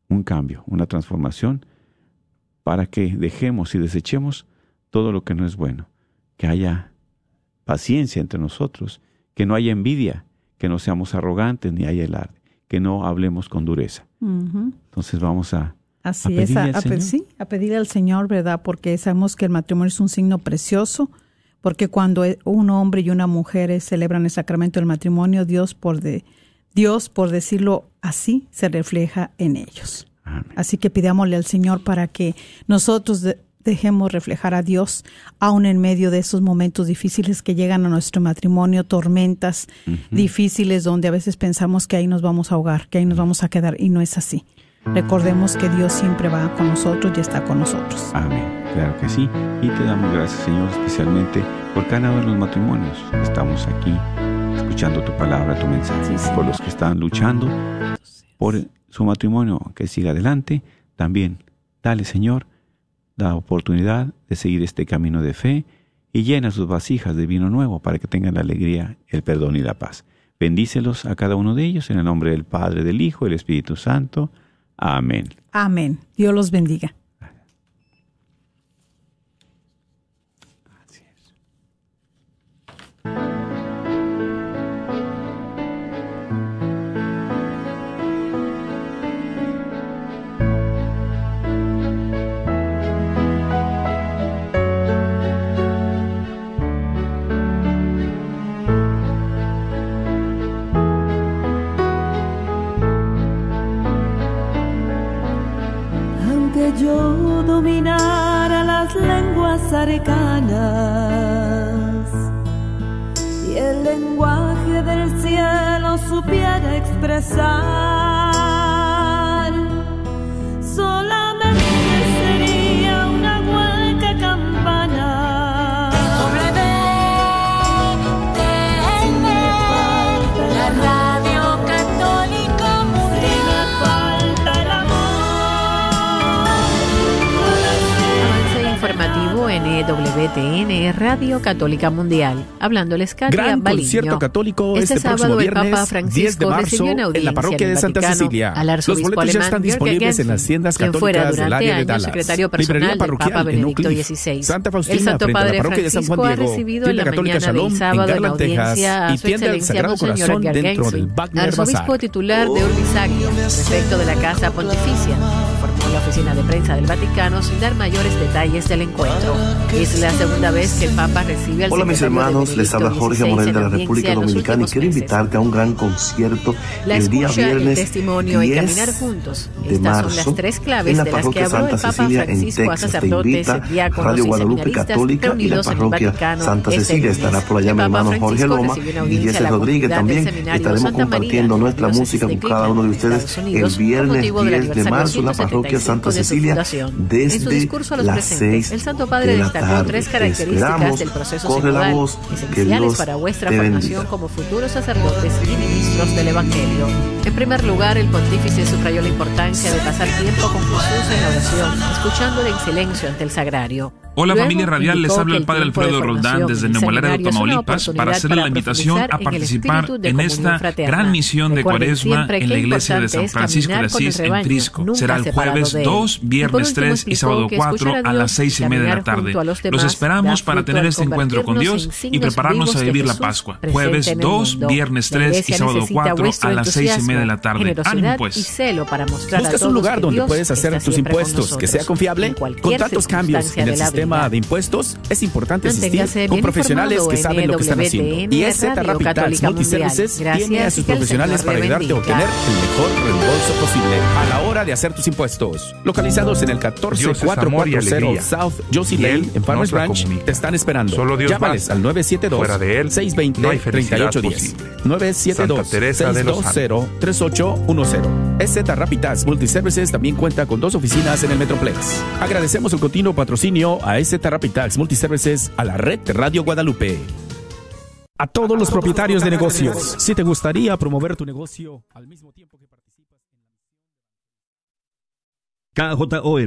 un cambio, una transformación para que dejemos y desechemos todo lo que no es bueno, que haya paciencia entre nosotros, que no haya envidia, que no seamos arrogantes ni haya alarde, que no hablemos con dureza. Entonces vamos a, Así es, a, sí, a pedirle al Señor, ¿verdad? Porque sabemos que el matrimonio es un signo precioso, porque cuando e, un hombre y una mujer celebran el sacramento del matrimonio, Dios por, de, Dios, por decirlo así, se refleja en ellos. Así que pidámosle al Señor para que nosotros dejemos reflejar a Dios aún en medio de esos momentos difíciles que llegan a nuestro matrimonio, tormentas difíciles donde a veces pensamos que ahí nos vamos a ahogar, que ahí nos vamos a quedar y no es así. Recordemos que Dios siempre va con nosotros y está con nosotros. Amén. Claro que sí. Y te damos gracias, Señor, especialmente por cada uno de los matrimonios. Estamos aquí escuchando tu palabra, tu mensaje. Por los que están luchando por su matrimonio, que siga adelante. También, dale, Señor, la oportunidad de seguir este camino de fe y llena sus vasijas de vino nuevo para que tengan la alegría, el perdón y la paz. Bendícelos a cada uno de ellos en el nombre del Padre, del Hijo y del Espíritu Santo. Amén. Amén. Dios los bendiga. Arcanas y el lenguaje del cielo supiera expresar. EWTN Radio Católica Mundial. Hablándoles Katia Gran Baliño. concierto católico Este, este, próximo sábado el viernes, Papa 10 Francisco de marzo, recibió una en audiencia la parroquia en de el Santa Cecilia. al Los boletos ya están disponibles en las tiendas católicas del área de Dallas. secretario personal del parroquial Papa en Benedicto. XVI. Santa El Faustina, Santo frente a la Padre parroquia de San Juan ha Diego. recibido en la Católica mañana del Shalom en sábado en Garland, Texas. audiencia a Y su del excelencia Monseñor del arzobispo titular de Urbisagio, prefecto de la Casa Pontificia, la oficina de prensa del Vaticano sin dar mayores detalles del encuentro. Es la segunda vez que el Papa recibe al Hola mis hermanos, les habla Jorge Morel de la República Dominicana y quiero invitarte a un gran concierto La el día escucha, el viernes testimonio y 10 caminar juntos. de Estas son marzo las tres claves en la de las que parroquia Santa Cecilia en Texas. Te invita Radio y Guadalupe Católica y la parroquia Santa este Cecilia. Estará por allá mi hermano Jorge Loma y Jesse Rodríguez también. Estaremos compartiendo en nuestra música con cada uno de ustedes el viernes motivo del 10 de marzo en la parroquia 175 Santa de Cecilia fundación. En su desde discurso a los las presentes, 6 el Santo Padre de destacó tarde. tres Te características esperamos. del proceso sinodal, esenciales para vuestra formación como futuros sacerdotes y ministros del Evangelio. En primer lugar, el pontífice subrayó la importancia de pasar tiempo con Jesús en la oración, escuchándole en silencio ante el sagrario. Hola Luego, familia radial, les habla el padre tiempo de Alfredo Roldán desde en Nuevo Tamaulipas, para hacerle la invitación a en participar en esta fraterna. gran misión de Recuerden cuaresma en la iglesia de San Francisco de Asís en rebaño, Trisco. nunca Será el jueves de él. 2, Y por viernes último 3 y sábado que 4 escuchar a las 6 y media de la tarde. los Los esperamos para tener este encuentro con Dios en y prepararnos a vivir la Pascua. Jueves en el 2, mundo. viernes La 3 y sábado necesita 4 vuestro a las 6 y media de la tarde. Ánimo pues. ¿Buscas un lugar donde puedes hacer tus impuestos que sea confiable? en Con tantos cambios en el sistema de impuestos, es importante asistir con profesionales que en saben lo que están haciendo. Y EZ Rapid Multiservices tiene a sus profesionales para ayudarte a obtener el mejor reembolso posible a la hora de hacer tus impuestos. Localizados en el Dios es amor y 14440 alegría. South Josie Lane en Farmers Branch te están esperando. Solo Dios Llámales al 972 Fuera de Él, 620 no hay felicidad 3810. posible. 972 Santa Teresa de los 620 3810. EZ Multiservices también cuenta con dos oficinas en el Metroplex. Agradecemos el continuo patrocinio a EZ Rapid Tax Multiservices a la red Radio Guadalupe. A todos los propietarios de negocios, si te gustaría promover tu negocio al mismo tiempo que participas KJOR